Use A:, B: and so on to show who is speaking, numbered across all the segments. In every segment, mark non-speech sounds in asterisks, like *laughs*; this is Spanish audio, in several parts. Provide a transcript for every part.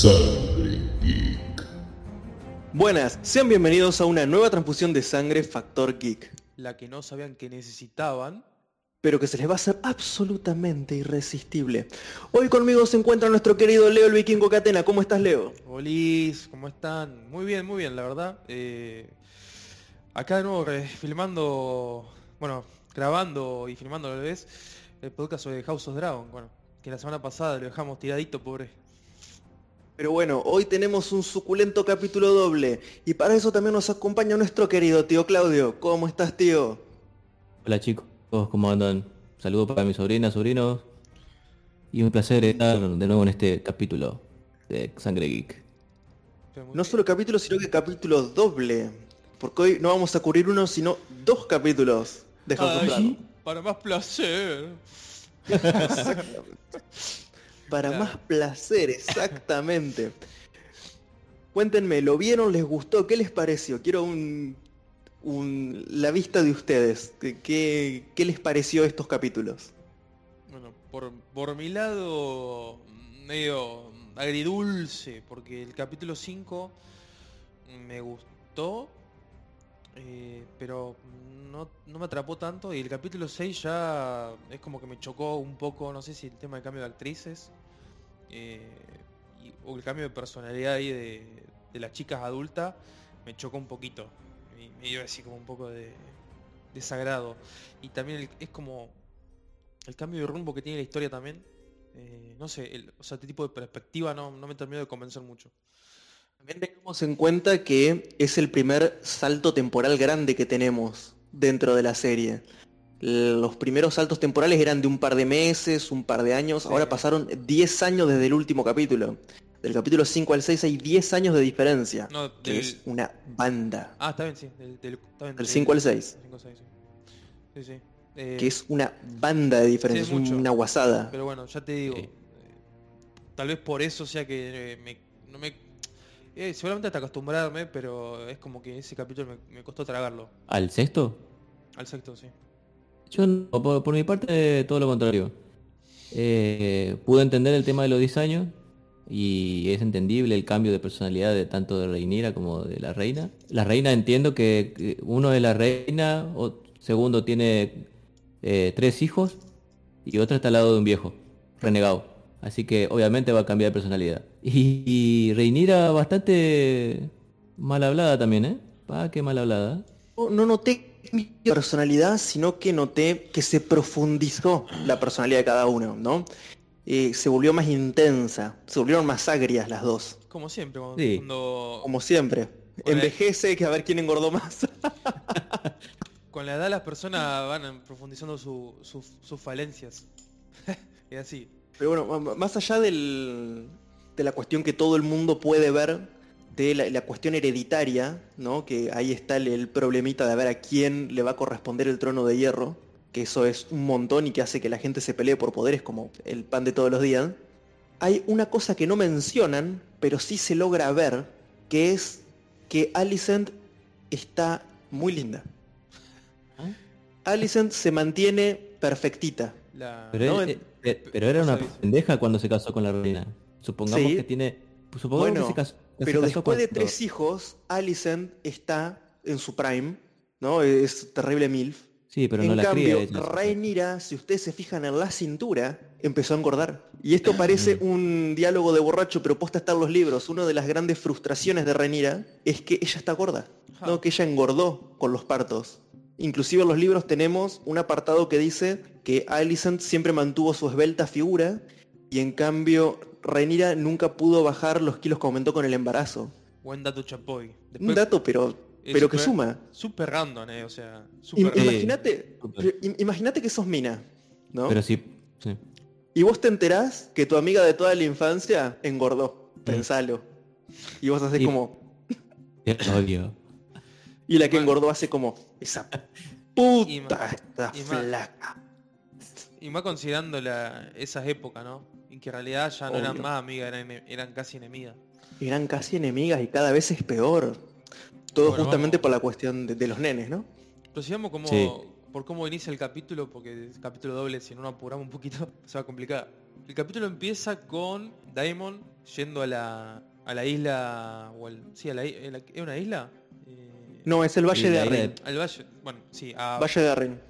A: Sangre Geek.
B: Buenas, sean bienvenidos a una nueva transfusión de sangre Factor Geek,
C: la que no sabían que necesitaban.
B: pero que se les va a hacer absolutamente irresistible. Hoy conmigo se encuentra nuestro querido Leo el Vikingo Catena. ¿Cómo estás, Leo?
C: Olis, ¿cómo están? Muy bien, muy bien, la verdad. Eh, acá de nuevo eh, filmando, bueno, grabando y filmando a la vez el podcast sobre House of Dragon. Bueno, que la semana pasada lo dejamos tiradito, pobre.
B: Pero bueno, hoy tenemos un suculento capítulo doble y para eso también nos acompaña nuestro querido tío Claudio. ¿Cómo estás, tío?
D: Hola chicos, ¿cómo andan? Saludos para mis sobrinas, sobrinos. Y un placer estar de nuevo en este capítulo de Sangre Geek.
B: No solo capítulo, sino que capítulo doble. Porque hoy no vamos a cubrir uno, sino dos capítulos de House
C: Ay, para más placer. *laughs* *laughs*
B: Para
C: Claro.
B: más placer, exactamente. *laughs* Cuéntenme, ¿lo vieron? ¿Les gustó? ¿Qué les pareció? Quiero un, un- la vista de ustedes. ¿Qué, qué, les pareció estos capítulos?
C: Bueno, por, por mi lado, medio agridulce, porque el capítulo 5 me gustó, eh, pero no, no me atrapó tanto, y el capítulo 6 ya es como que me chocó un poco, no sé si el tema del cambio de actrices, eh, o el cambio de personalidad ahí de, de las chicas adultas, me chocó un poquito, y me dio así como un poco de desagrado. Y también es como el cambio de rumbo que tiene la historia también. eh, no sé, o sea, este tipo de perspectiva no, no me terminó de convencer mucho.
B: También tengamos en cuenta que es el primer salto temporal grande que tenemos dentro de la serie. Los primeros saltos temporales eran de un par de meses, un par de años,
C: Sí.
B: ahora pasaron 10 años desde el último capítulo. Del capítulo 5 al 6 hay 10 años de diferencia,
C: No,
B: que
C: del-
B: es una banda.
C: Ah, está bien, sí. Del, del- está bien,
B: Del 5 al 6.
C: del cinco al seis, sí. Sí, sí. Eh,
B: que es una banda de diferencia,
C: Sí,
B: es
C: mucho.
B: una guasada.
C: Pero bueno, ya te digo.
D: Sí.
C: eh, tal vez por eso sea que eh, me, no me... eh, seguramente hasta acostumbrarme, pero es como que ese capítulo me, me costó tragarlo.
D: ¿Al sexto?
C: Al sexto, sí.
D: Yo, por, por mi parte, todo lo contrario. Eh, pude entender el tema de los 10 años y es entendible el cambio de personalidad de tanto de Reinira como de la reina. La reina entiendo que uno es la reina, o, segundo tiene eh, tres hijos y otro está al lado de un viejo, renegado. Así que obviamente va a cambiar de personalidad. Y, y Reinira bastante mal hablada también, ¿eh? Pa, qué mal hablada.
B: No, no noté personalidad, sino que noté que se profundizó la personalidad de cada uno, ¿no? Eh, se volvió más intensa, se volvieron más agrias las dos,
C: Como siempre, cuando...
D: Sí.
C: cuando-
B: como siempre.
C: Bueno,
B: Envejece, que a ver quién engordó más. *laughs*
C: Con la edad las personas van profundizando su- su- sus falencias. *laughs* es así.
B: Pero bueno, más allá del- de la cuestión que todo el mundo puede ver, de la, la cuestión hereditaria, ¿no? Que ahí está el, el problemita de ver a quién le va a corresponder el trono de hierro, que eso es un montón y que hace que la gente se pelee por poderes como el pan de todos los días. Hay una cosa que no mencionan, pero sí se logra ver, que es que Alicent está muy linda. Alicent se mantiene perfectita.
C: La...
D: Pero,
B: No,
D: él-
B: en-
D: eh, pero era una pendeja cuando se casó con la reina. Supongamos
B: Sí.
D: que tiene... Supongamos
B: Bueno,
D: que se casó,
B: Pero después de tres hijos, Alicent está en su prime, ¿no? Es terrible MILF.
D: Sí, pero
B: en
D: no la
B: cambio,
D: cría ella.
B: Rhaenyra, si ustedes se fijan en la cintura, empezó a engordar. Y esto parece un diálogo de borracho, pero posta está en los libros. Una de las grandes frustraciones de Rhaenyra es que ella está gorda, ¿no? Que ella engordó con los partos. Inclusive en los libros tenemos un apartado que dice que Alicent siempre mantuvo su esbelta figura y en cambio Rhaenyra nunca pudo bajar los kilos que aumentó con el embarazo.
C: Buen dato chapoy.
B: Un dato, pero, pero que
C: súper-
B: suma.
C: Súper random, eh. O sea, random.
B: Imagínate, imagínate que sos mina, ¿no?
D: Pero sí, sí.
B: Y vos te enterás que tu amiga de toda la infancia engordó. Pensalo. Y vos haces
D: Y-
B: como. *laughs*
D: Odio.
B: Y la que
C: Bueno.
B: engordó hace como. Esa
C: Y
B: puta está
C: y ma-
B: flaca.
C: Y más considerando la, esas épocas, ¿no? En que en realidad ya no eran más amigas, eran, casi enemigas.
B: Eran casi enemigas y cada vez es peor. Todo
C: Bueno,
B: justamente
C: vamos.
B: por la cuestión de, de los nenes, ¿no?
C: Prosigamos como,
D: Sí.
C: por cómo inicia el capítulo, porque el capítulo doble, si no nos apuramos un poquito, *laughs* se va a complicar. el capítulo empieza con Daemon yendo a la, a la isla, o al- sí, a la, i- a la- ¿es una isla? Eh,
B: No, es el Valle de Arryn.
C: al valle, bueno, sí, a,
B: Valle de Arryn.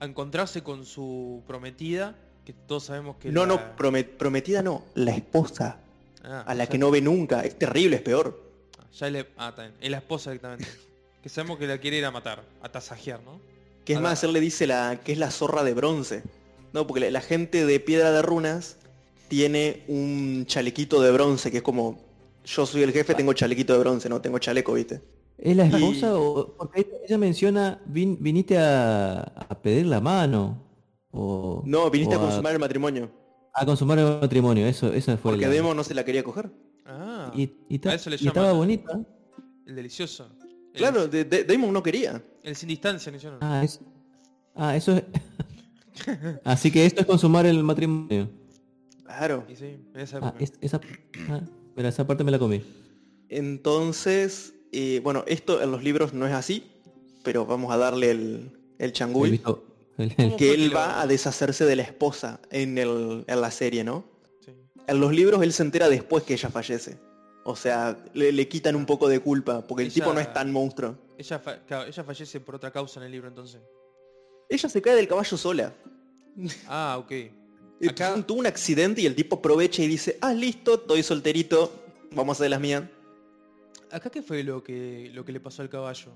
C: a encontrarse con su prometida, que todos sabemos que
B: No,
C: la-
B: no, promet- prometida no, la esposa,
C: Ah,
B: a la que no ve nunca. Es terrible, es peor.
C: Ya le, ah, está bien, es la esposa directamente. *laughs* que sabemos que la quiere ir a matar, a tasajear, ¿no?
B: Que es
C: A
B: más,
C: la-
B: él le dice la, que es la zorra de bronce. No, porque la, la gente de piedra de runas tiene un chalequito de bronce, que es como, yo soy el jefe, tengo chalequito de bronce, no tengo chaleco, ¿viste?
D: ¿Es la
B: Y-
D: esposa o...? Porque ella- ella menciona, "Vin- viniste a, a pedir la mano. O,
B: No, viniste
D: o
B: a consumar el matrimonio.
D: a consumar el matrimonio, eso, eso fue
B: Porque
D: la-
B: Demo no se la quería coger.
C: Ah,
D: Y, y ta-
C: a eso le
D: y estaba bonita.
C: el delicioso. El-
B: Claro, de, de- Damon no quería.
C: El sin distancia, le llaman.
D: Ah, es, ah, eso es... *laughs* Así que esto es consumar el matrimonio.
B: Claro.
C: Y sí, en esa
D: Ah, es- esa, ah, mira, esa parte me la comí.
B: Entonces, eh, bueno, esto en los libros no es así, pero vamos a darle el, el
D: He
B: changüí.
D: visto- el-
C: ¿Cómo
B: Que él va a deshacerse de la esposa en, el, en la serie, ¿no?
C: Sí.
B: En los libros él se entera después que ella fallece. O sea, le, le quitan un poco de culpa, porque el tipo no es tan monstruo.
C: Ella, fa- claro, ella fallece por otra causa en el libro entonces.
B: Ella se cae del caballo sola.
C: Ah, ok. *laughs* Acá-
B: Tuvo un accidente y el tipo aprovecha y dice, ah, listo, estoy solterito, vamos a hacer las mías.
C: ¿Acá qué fue lo que, lo que le pasó al caballo?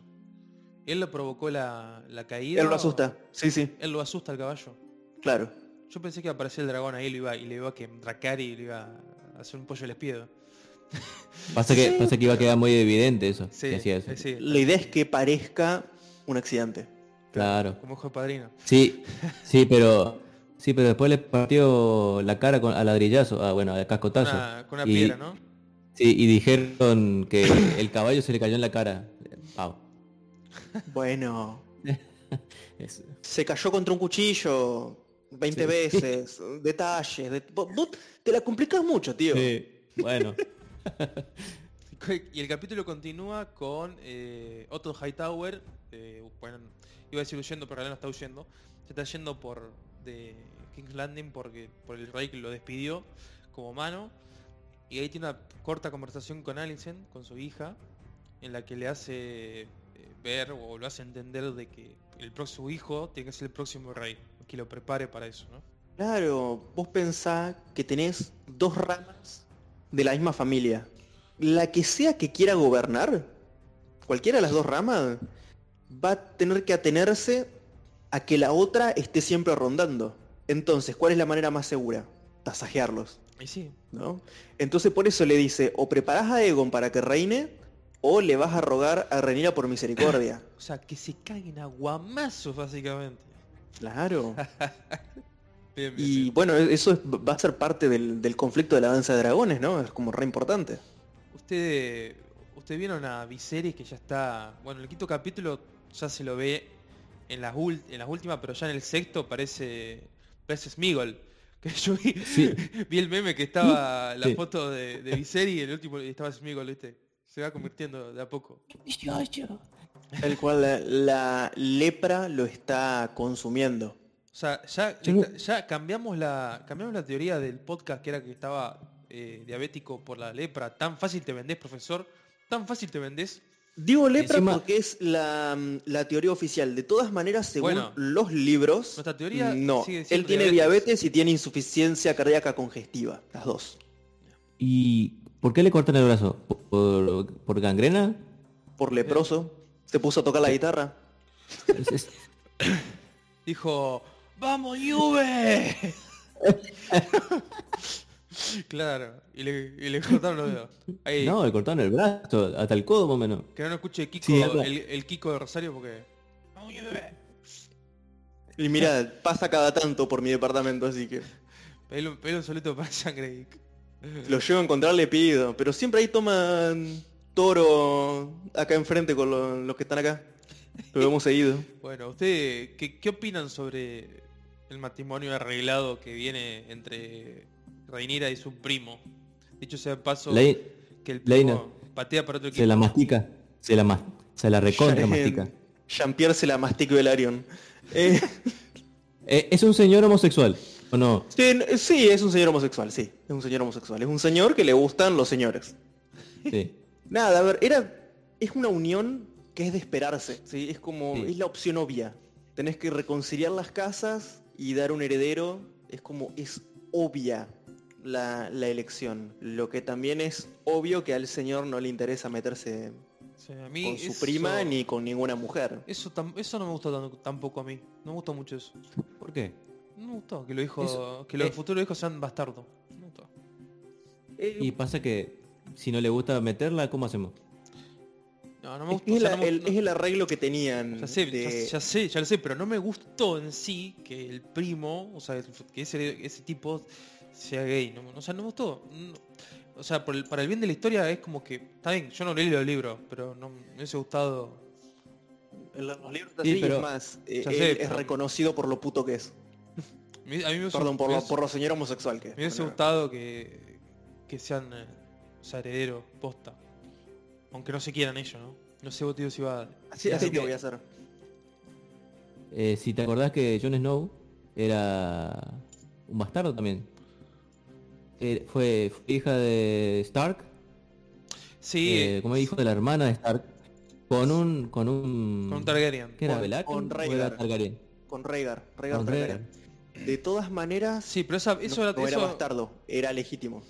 C: ¿Él lo provocó la, la caída?
B: Él lo
C: o-
B: asusta. Sí, sí,
C: Él lo asusta al caballo.
B: claro.
C: Yo pensé que iba a aparecer el dragón ahí lo iba, y le iba a quemar y le iba a hacer un pollo al espiedo. *laughs*
D: Pasa que, pasa que iba a quedar muy evidente eso.
C: Sí,
D: que hacía eso.
C: sí,
B: La idea es que parezca un accidente.
D: Claro.
C: como hijo de padrino.
D: Sí, *laughs* sí, pero sí, pero después le partió la cara con, a ladrillazo, ah, bueno, a cascotazo.
C: Una- con una
D: Y-
C: piedra, ¿no?
D: Sí, y dijeron que el caballo se le cayó en la cara.
B: Bueno, *laughs* se cayó contra un cuchillo 20 veces, *laughs* detalles. de- vos- vos te la complicas mucho, tío.
D: sí, bueno. *laughs*
C: Y el capítulo continúa con eh, Otto Hightower, eh, bueno, iba a decir huyendo, pero realidad no está huyendo. Se está yendo por de King's Landing porque por el rey que lo despidió como mano. Y ahí tiene una corta conversación con Alicent, con su hija, en la que le hace ver o lo hace entender de que el próximo hijo tiene que ser el próximo rey, que lo prepare para eso, ¿no?
B: Claro, vos pensás que tenés dos ramas de la misma familia. La que sea que quiera gobernar, cualquiera de las dos ramas, va a tener que atenerse a que la otra esté siempre rondando. Entonces, ¿cuál es la manera más segura? Tasajearlos,
C: Y sí,
B: ¿no? Entonces por eso le dice, o preparás a Egon para que reine, o le vas a rogar a Renira por misericordia. *coughs*
C: o sea, que se caguen a guamazos básicamente.
B: Claro. *laughs*
C: Bien, bien,
B: Y
C: bien.
B: bueno, e-, eso es- va a ser parte del, del conflicto de la danza de dragones, ¿no? Es como re importante.
C: Usted, usted vieron a Viserys que ya está, bueno, el quinto capítulo ya se lo ve en las, en las últimas, pero ya en el sexto parece, parece Smigol. *laughs* Que yo vi,
D: Sí.
C: vi el meme que estaba *laughs* la
D: Sí.
C: foto de, de Viserys y el último estaba Smigol, ¿viste? Se va convirtiendo de a poco.
B: El cual la, la lepra lo está consumiendo.
C: O sea, ya, cambiamos la cambiamos la teoría del podcast que era que estaba eh, diabético por la lepra. Tan fácil te vendés, profesor. Tan fácil te vendés.
B: Digo lepra
D: Encima-
B: porque es la, la teoría oficial. De todas maneras, según
C: Bueno,
B: los libros,
C: nuestra teoría
B: no.
C: sigue
B: Él tiene
C: diabetes.
B: diabetes y tiene insuficiencia cardíaca congestiva. Las dos.
D: ¿Y por qué le cortan el brazo? ¿Por, por gangrena?
B: Por leproso. Se puso a tocar la guitarra. *laughs*
C: Dijo, ¡Vamos, Juve! *laughs* claro, y le, y le cortaron los dedos. Ahí,
D: no, le cortaron el brazo, hasta el codo más o menos.
C: que no lo escuche Kiko,
D: Sí,
C: el, el Kiko de Rosario porque... ¡Vamos, Juve!
B: Y mira, pasa cada tanto por mi departamento, así que *laughs*
C: Pedile un, pedile un solito para sangre.
B: Lo llevo a encontrar, le pido. Pero siempre ahí toman toro acá enfrente con lo- los que están acá. Lo *laughs* hemos seguido.
C: Bueno, ¿ustedes qué, qué opinan sobre el matrimonio arreglado que viene entre Reinira y su primo? Dicho sea de paso,
D: Le-
C: que el
D: Leina.
C: primo patea para otro equipo.
D: se la mastica, se la, mas- se la recontra
B: Ya-
D: mastica.
B: Jean-Pierre se la mastica Velaryon. Eh, *laughs*
D: Eh, es un señor homosexual. ¿O no?
B: Sí, sí, es un señor homosexual, sí. Es un señor homosexual. Es un señor que le gustan los señores.
D: Sí. *laughs*
B: Nada, a ver, era. Es una unión que es de esperarse. ¿sí? Es como.
D: Sí.
B: Es la opción obvia. Tenés que reconciliar las casas y dar un heredero. Es como. Es obvia la, la elección. Lo que también es obvio que al señor no le interesa meterse
C: Sí, a mí
B: con su
C: eso-
B: prima ni con ninguna mujer.
C: Eso, tam- eso no me gustó tan- tampoco a mí. No me gustó mucho eso.
D: ¿Por qué?
C: No me gustó que los hijos,
D: Eso-
C: que los
D: eh.
C: futuros hijos sean bastardos. No me gustó.
B: Eh,
D: Y pasa que si no le gusta meterla, ¿cómo hacemos?
C: No, no me
B: es,
C: gustó. o
B: es
C: sea,
B: la-
C: no me-
B: el,
C: no-
B: es el arreglo que tenían.
C: Ya sé,
B: de-
C: ya, ya sé, ya lo sé, pero no me gustó en sí que el primo, o sea, que ese, ese tipo sea gay. No, o sea, no me gustó. No- o sea, por el- para el bien de la historia es como que, está bien, yo no leí los libros, pero no me hubiese gustado.
B: En los libros
D: Sí,
B: así,
D: pero-
B: es más, eh,
C: sé,
B: es
C: pero-
B: reconocido por lo puto que es.
C: A mí me
B: Perdón, por
C: me
B: lo,
C: hubiese-
B: por lo señor homosexual que
C: me hubiese
B: Bueno,
C: gustado que, que sean eh, o sea, posta. Aunque no se quieran ellos, ¿no? No sé vos, tío, si va...
B: Así,
C: si
B: así te voy a hacer.
D: Eh, si te acordás que Jon Snow era un bastardo también. Eh, fue, fue hija de Stark,
C: Sí,
D: eh, como hijo de la hermana de Stark, con un... Con un,
C: con un Targaryen.
D: ¿Qué era?
B: con-
D: ¿Belatheon
B: con Rhaegar.
D: era Targaryen?
B: Con Rhaegar. Rhaegar
D: Con
B: Targaryen. De todas maneras,
C: Sí, pero esa, eso
B: no,
C: era...
B: no era
C: eso-
B: bastardo, era legítimo.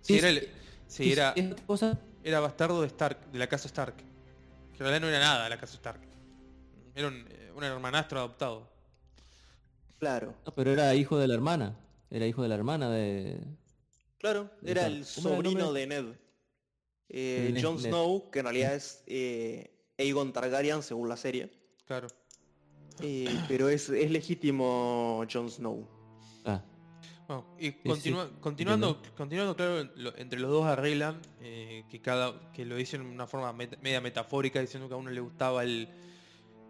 C: Sí,
D: Sí,
C: era,
D: sí.
C: el- sí, era,
D: Esta cosa,
C: era bastardo de Stark, de la casa Stark. Que en realidad no era nada de la casa Stark. Era un, eh, un hermanastro adoptado.
B: Claro.
D: no, pero era hijo de la hermana. Era hijo de la hermana de...
B: Claro, era el
D: ¿Cómo era el
B: sobrino de Ned. Eh, Jon. Snow, que en realidad es eh, Aegon Targaryen según la serie.
C: Claro.
B: Eh, pero es, es legítimo Jon Snow.
D: Ah,
C: Bueno, y continua-
D: sí,
C: continuando, continuando, claro, lo- entre los dos arreglan eh, que cada que lo dicen de una forma met- media metafórica, diciendo que a uno le gustaba el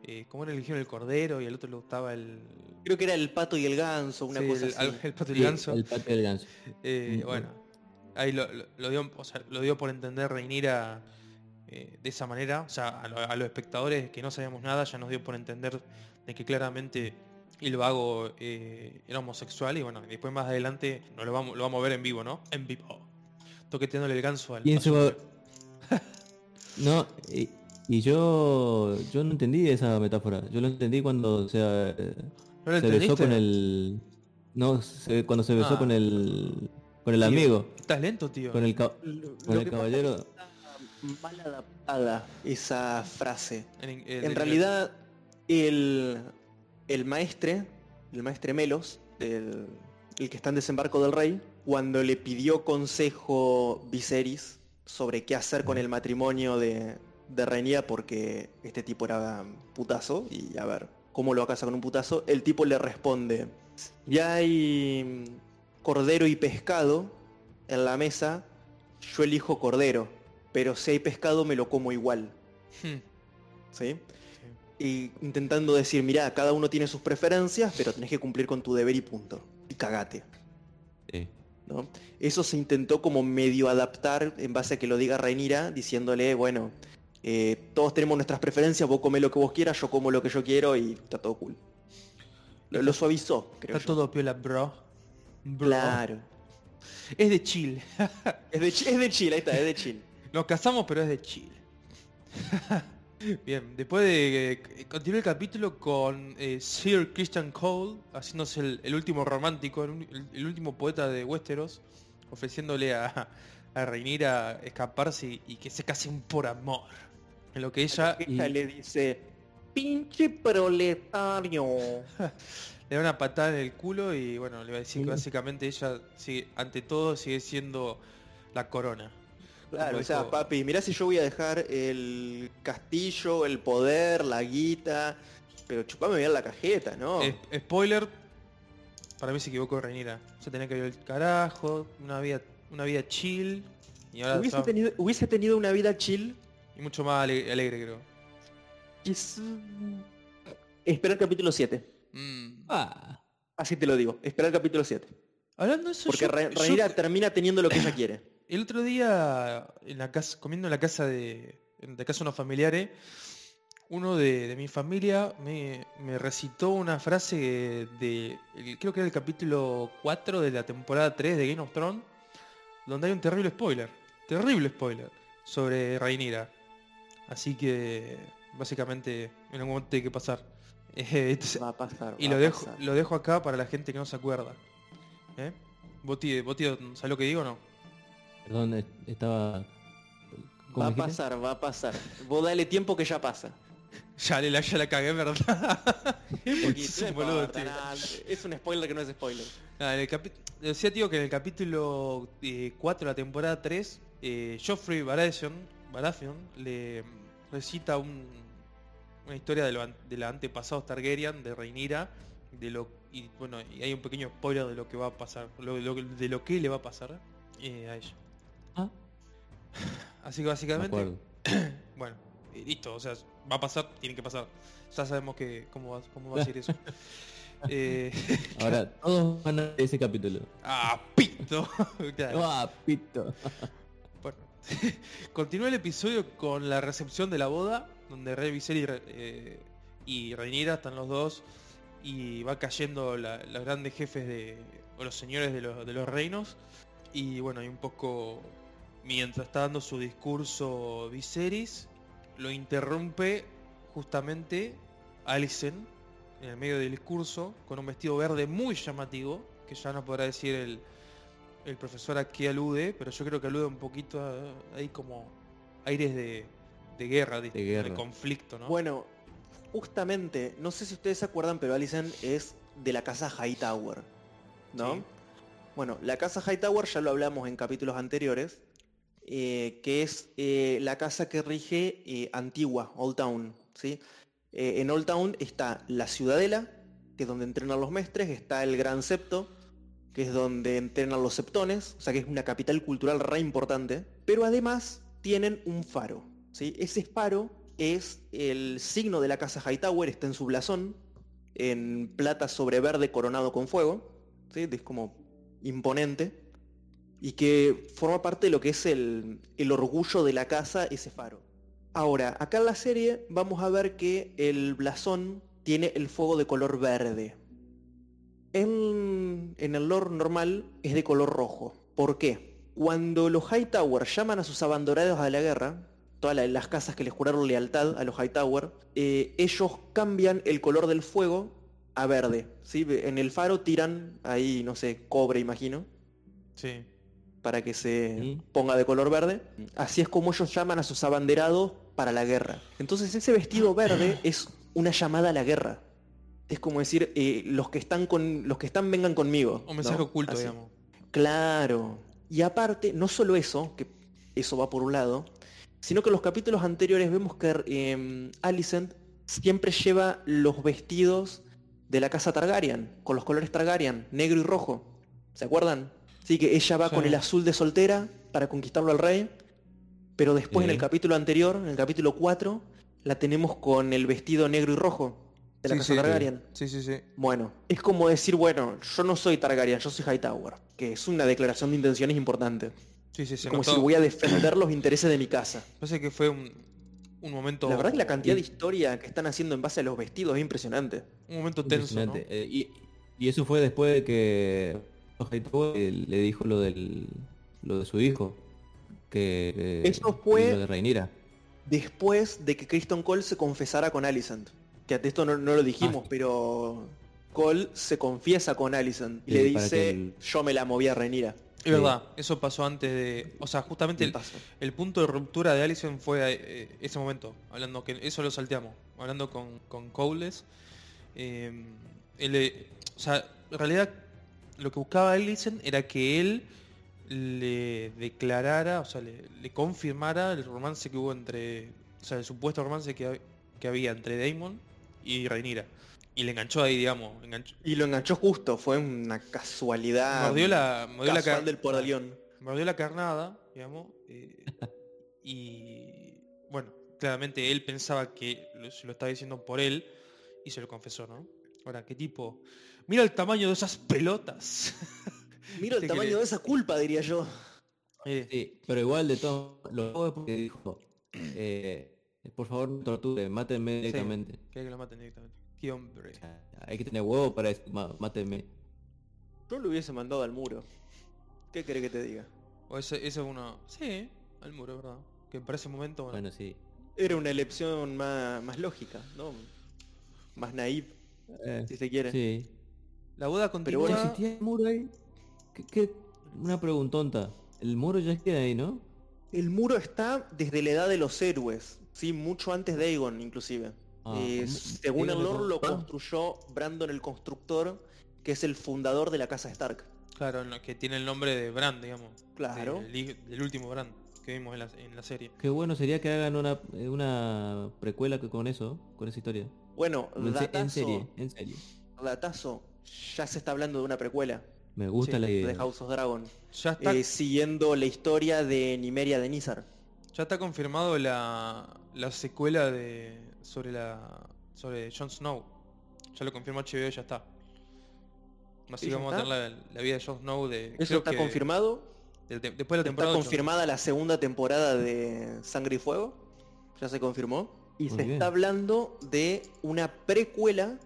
C: eh, ¿cómo era el el cordero y al otro le gustaba el
B: Creo que era el pato y el ganso, una
C: sí,
B: cosa
C: el,
B: así.
C: al- el pato y
D: sí,
C: el ganso.
D: el patio del ganso.
C: Eh,
D: Mm,
C: bueno, ahí lo, lo- lo dio, o sea, lo dio por entender Reinira eh, de esa manera. O sea, a, lo- a los espectadores que no sabíamos nada, ya nos dio por entender de que claramente el vago eh, era homosexual. Y bueno, después más adelante nos lo vamos, lo vamos a ver en vivo, ¿no? En vivo. Toqueteándole el ganso al.
D: ¿Quién
C: a
D: se
C: su. *laughs*
D: No, y, y yo yo no entendí esa metáfora. Yo lo entendí cuando se, eh,
C: ¿No lo
D: se besó con el... No, se- cuando se besó
C: Ah.
D: con el... Con el
C: Tío,
D: amigo.
C: Estás lento, tío.
D: Con el... ca-
B: Lo-
D: Con el caballero-
B: mal adaptada esa frase.
C: En,
B: realidad, el, el maestre, el maestre Melos, el, el que está en desembarco del rey, cuando le pidió consejo Viserys sobre qué hacer con el matrimonio de, de Rhaenyra porque este tipo era putazo y a ver cómo lo va a casar con un putazo, el tipo le responde, ya hay cordero y pescado en la mesa, yo elijo cordero, pero si hay pescado me lo como igual.
C: Hmm,
B: ¿sí? Y intentando decir, mira, cada uno tiene sus preferencias, pero tenés que cumplir con tu deber y punto. Y cagate.
D: Sí.
B: ¿no? Eso se intentó como medio adaptar en base a que lo diga Rhaenyra, diciéndole, bueno, eh, todos tenemos nuestras preferencias, vos comés lo que vos quieras, yo como lo que yo quiero y está todo cool. Lo, lo suavizó, creo
C: Está
B: yo.
C: todo piola, bro. Bro.
B: Claro.
C: Es de chill. *laughs*
B: Es de, es de Chile, ahí está, es de Chile.
C: Nos casamos, pero es de Chile. *laughs* Bien, después de eh, continuar el capítulo con eh, Sir Christian Cole, haciéndose el, el último romántico, el, último poeta de Westeros, ofreciéndole a, a Rhaenyra escaparse y, y que se casen por amor. En lo que ella
B: le dice, pinche proletario. *laughs*
C: le da una patada en el culo y bueno, le va a decir que básicamente ella sigue, ante todo sigue siendo la corona.
B: Claro, o sea, papi, mirá si yo voy a dejar el castillo, el poder, la guita, pero chupame bien la cajeta, ¿no?
C: Es- spoiler, para mí se equivocó Rhaenyra. Se tenía que ir el carajo, una vida, una vida chill y ahora
B: Hubiese
C: está-
B: tenido, hubiese tenido una vida chill
C: y mucho más ale- alegre, creo.
B: es... Espera el capítulo 7.
C: Mm.
D: Ah,
B: Así te lo digo, espera el capítulo 7.
C: Hablando de eso,
B: Porque
C: yo-
B: Ra-
C: yo-
B: termina teniendo lo que ella quiere.
C: El otro día en la casa, comiendo en la casa de, en la casa de unos familiares, Uno de, de mi familia me, me recitó una frase de, el- creo que era el capítulo 4 de la temporada 3 de Game of Thrones, donde hay un terrible spoiler, terrible spoiler, sobre Rhaenyra. Así que, básicamente, en algún momento tiene que pasar. *laughs* Entonces-
B: Va a pasar.
C: y
B: va
C: lo
B: a
C: dejo,
B: pasar.
C: lo dejo acá para la gente que no se acuerda. ¿Eh? ¿Vos, tío, vos, tío, sabés lo que digo o no?
D: Perdón, eh, estaba... ¿cómo
B: Va a
D: dijiste?
B: pasar, va a pasar. Vos dale tiempo que ya pasa.
C: Ya, le, la- ya la cagué, ¿verdad? *laughs*
B: No
C: boludo,
B: nada, es un spoiler que no es spoiler.
C: Ah, en el Decía, tío, que en el capítulo 4 de la temporada 3, eh, Joffrey Baratheon, Baratheon le recita un- una historia de, lo an- de la antepasados Targaryen, de Rhaenyra, de lo, y bueno, y hay un pequeño spoiler de lo que va a pasar, lo- lo- de lo que le va a pasar eh, a ella.
D: Ah,
C: Así que
D: me
C: básicamente, *clears throat* bueno, listo, o sea, va a pasar, tiene que pasar. Ya sabemos que cómo va, cómo va a ser eso. *laughs* Eh, *laughs*
D: Ahora, todos van a ver ese capítulo.
C: ah, pito. *laughs* Claro.
D: ¡Ah, pito!
C: Bueno, continúa el episodio con la recepción de la boda, donde Rey Viserys eh, y Rhaenyra están los dos y va cayendo la- los grandes jefes de o los señores de los, de los reinos y bueno, hay un poco mientras está dando su discurso Viserys lo interrumpe justamente Alicent en el medio del discurso con un vestido verde muy llamativo que ya no podrá decir el, el profesor a qué alude, pero yo creo que alude un poquito a, ahí como aires de, de guerra, de,
D: De guerra.
C: de conflicto, ¿no?
B: Bueno, justamente, no sé si ustedes se acuerdan, pero Alicent es de la casa Hightower, ¿no?
C: Sí.
B: Bueno, la casa Hightower ya lo hablamos en capítulos anteriores, eh, que es eh, la casa que rige eh, Antigua, Old Town, ¿sí? En Old Town está la Ciudadela, que es donde entrenan los mestres, está el Gran Septo, que es donde entrenan los septones, o sea que es una capital cultural re importante, pero además tienen un faro, ¿sí? Ese faro es el signo de la casa Hightower, está en su blasón, en plata sobre verde coronado con fuego, ¿sí? es como imponente, y que forma parte de lo que es el, orgullo de la casa, ese faro. Ahora, acá en la serie vamos a ver que el blasón tiene el fuego de color verde. En, el lore normal es de color rojo. ¿Por qué? Cuando los Hightower llaman a sus abandonados a la guerra, todas la- las casas que les juraron lealtad a los Hightower, eh, ellos cambian el color del fuego a verde. ¿sí? En el faro tiran ahí, no sé, cobre imagino,
C: Sí.
B: Para que se
D: Sí.
B: ponga de color verde. Así es como ellos llaman a sus abanderados para la guerra. Entonces ese vestido verde *clears throat* es una llamada a la guerra. Es como decir, eh, los que están con. los que están vengan conmigo.
C: Un mensaje
B: ¿no?
C: oculto,
B: Así.
C: digamos.
B: Claro. Y aparte, no solo eso, que eso va por un lado, sino que en los capítulos anteriores vemos que eh, Alicent siempre lleva los vestidos de la casa Targaryen, con los colores Targaryen, negro y rojo. ¿Se acuerdan? Sí, que ella va
C: Sí.
B: con el azul de soltera para conquistarlo al rey, pero después en el
D: Sí.
B: capítulo anterior, en el capítulo 4, la tenemos con el vestido negro y rojo de la
C: Sí,
B: casa
C: sí.
B: Targaryen.
C: Sí, sí, sí.
B: Bueno, es como decir, bueno, yo no soy Targaryen, yo soy Hightower, que es una declaración de intenciones importante.
C: Sí, sí, se
B: como
C: notó.
B: si voy a defender los intereses de mi casa.
C: Parece que fue un, un momento.
B: La verdad que la cantidad de historia que están haciendo en base a los vestidos es impresionante.
C: Un momento tenso, ¿no?
D: Impresionante. Eh, y, y eso fue después de que le dijo lo del lo de su hijo. Que, que-
B: Eso fue-
D: lo de Rhaenyra.
B: Después de que Kristen Cole se confesara con Alicent. Que esto no, no lo dijimos,
D: Ah.
B: pero Cole se confiesa con Alicent y
D: Sí,
B: le dice,
D: el-
B: yo me la moví a Renira.
C: Es verdad, eso pasó antes de. O sea, justamente el, el punto de ruptura de Allison fue eh, ese momento. Hablando que eso lo salteamos. Hablando con, con Cowles. eh, él, eh, o sea, en realidad lo que buscaba Allison era que él le declarara, o sea, le, le confirmara el romance que hubo entre. O sea, el supuesto romance que, que había entre Damon y Rhaenyra. Y le enganchó ahí, digamos. enganchó-
B: Y lo enganchó justo, fue una casualidad.
C: mordió la, mordió la car-
B: del
C: mordió la carnada, digamos, eh, y bueno, claramente él pensaba que se lo estaba diciendo por él y se lo confesó, ¿no? Ahora, ¿qué tipo? Mira el tamaño de esas pelotas. *laughs*
B: Mira el
C: ¿Qué
B: tamaño de esa culpa, diría yo.
D: Sí, pero igual de todo lo porque dijo, eh, por favor no torture, mátenme
C: Sí,
D: directamente.
C: que hay que lo maten directamente. Qué hombre.
D: Hay que tener huevo para decir, "Ma- mátenme.
B: Yo lo hubiese mandado al muro. ¿Qué querés que te diga?
C: O ese, ese es uno. Sí, al muro, ¿verdad? Que para ese momento, bueno.
D: Bueno, sí.
B: Era una elección más, más lógica, ¿no? Más naive,
D: Eh,
B: si se quiere.
D: sí.
C: La boda
B: Pero
C: continúa.
B: bueno,
D: Che, existía el muro ahí. ¿Qué, qué? Una preguntonta. El muro ya queda ahí, ¿no?
B: El muro está desde la edad de los héroes, sí, mucho antes de Aegon inclusive.
D: Ah,
B: Eh, según el lore
D: lo
B: construyó Brandon el Constructor, que es el fundador de la casa Stark.
C: Claro, que tiene el nombre de Brand, digamos.
B: Claro.
C: Del, del último Brand que vimos en la, en la serie.
D: Qué bueno sería que hagan una, eh, una precuela con eso, con esa historia.
B: Bueno,
D: En, se- en
B: datazo,
D: serie, en serie.
B: datazo, ya se está hablando de una precuela
D: Me gusta
C: Sí,
D: la idea.
B: de House of Dragon,
C: Ya está,
B: eh, siguiendo la historia de Nimeria de Nizar.
C: ya está confirmado la, la secuela de sobre la sobre Jon Snow. Ya lo confirmó HBO y ya está. Así
B: ¿Sí,
C: que
B: ya
C: vamos a
B: está?
C: tener la, la vida de Jon Snow de
B: Eso
C: creo
B: está
C: que
B: confirmado.
C: después de la
B: Está
C: temporada ocho.
B: confirmada la segunda temporada de Sangre y Fuego. Ya se confirmó. Y
D: Muy
B: se
D: bien.
B: está hablando de una precuela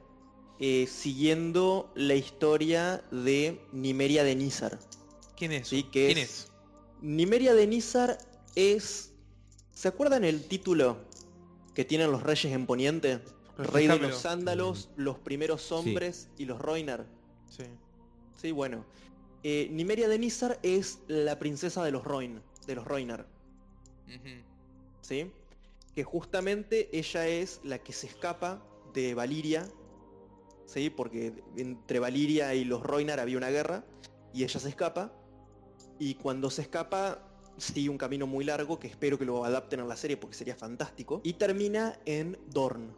B: eh, siguiendo la historia de Nimeria de Nizar.
C: ¿Quién es?
B: Sí, que
C: ¿Quién
B: es-
C: es?
B: Nimeria de Nizar es... ¿Se acuerdan el título que tienen los reyes en Poniente? Rey de los Sándalos, los primeros hombres y los Roinar.
C: Sí.
B: Sí, bueno. Eh, Nimeria de Nizar es la princesa de los Roin, de los Roinar. ¿sí? Que justamente ella es la que se escapa de Valiria, ¿sí? Porque entre Valiria y los Roinar había una guerra y ella se escapa y cuando se escapa sigue un camino muy largo que espero que lo adapten a la serie porque sería fantástico y termina en Dorn.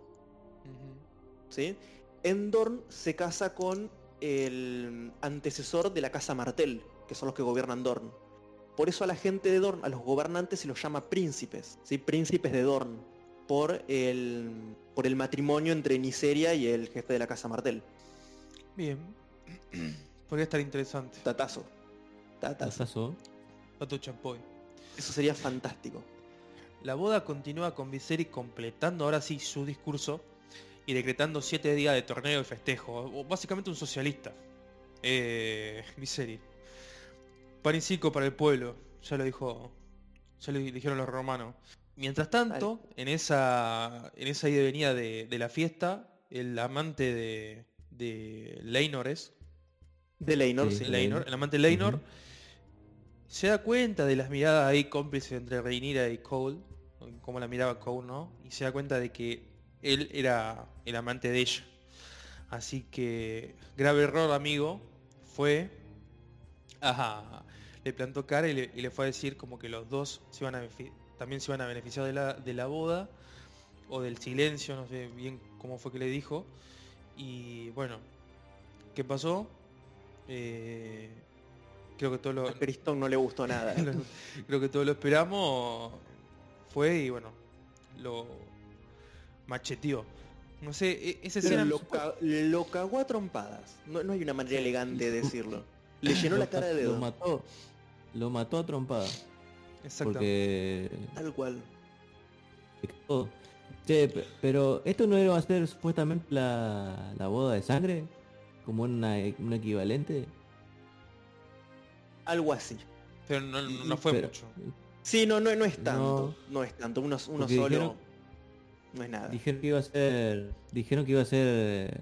B: ¿sí? En Dorn se casa con el antecesor de la casa Martel, que son los que gobiernan Dorn. Por eso a la gente de Dorn, a los gobernantes se los llama príncipes, ¿sí? príncipes de Dorn, por el, por el matrimonio entre Niseria y el jefe de la casa Martel.
C: Bien. *clears throat* Podría estar interesante.
B: Tatazo. Tatazo.
D: Tazo.
C: Otro champoy.
B: Eso sería fantástico.
C: La boda continúa con Viserys completando ahora sí su discurso y decretando siete días de torneo y festejo. o Básicamente un socialista. Eh, Viserys. Pan y circo para el pueblo. Ya lo dijo. Ya lo dijeron los romanos. Mientras tanto, en esa. En esa ida y venida de, de la fiesta, el amante de. de Leinor es.
B: De Leinor,
D: Sí.
B: sí.
C: Leinor, el amante Leinor,
D: Ujú.
C: se da cuenta de las miradas ahí cómplices entre Rhaenyra y Cole, como la miraba Cole, ¿no? Y se da cuenta de que él era el amante de ella. Así que, grave error, amigo, fue... Ajá, le plantó cara y le, y le fue a decir como que los dos se iban a también se iban a beneficiar de la, de la boda o del silencio, no sé bien cómo fue que le dijo. Y bueno, ¿qué pasó? Eh, creo que todo lo,
B: A Criston no le gustó nada. *laughs*
C: creo que todo lo esperamos. Fue y bueno, lo macheteó. No sé, e- esa escena...
B: lo, ca- lo cagó a trompadas. No, no hay una manera elegante de *laughs* decirlo. Le llenó la cara de
D: Lo
B: dedo.
D: mató. Lo mató a trompada.
C: Exacto.
D: Porque
B: Tal cual.
D: quedó. Che, pe- pero esto no iba a ser supuestamente la, la boda de sangre, como una, un equivalente.
B: Algo así.
C: Pero no, no- fue
D: Pero-
C: mucho.
B: Sí, no, no, no es tanto. No, es tanto. Uno, uno solo
D: dijeron-
B: no es nada.
D: Dijeron que iba a ser, dijeron que iba a ser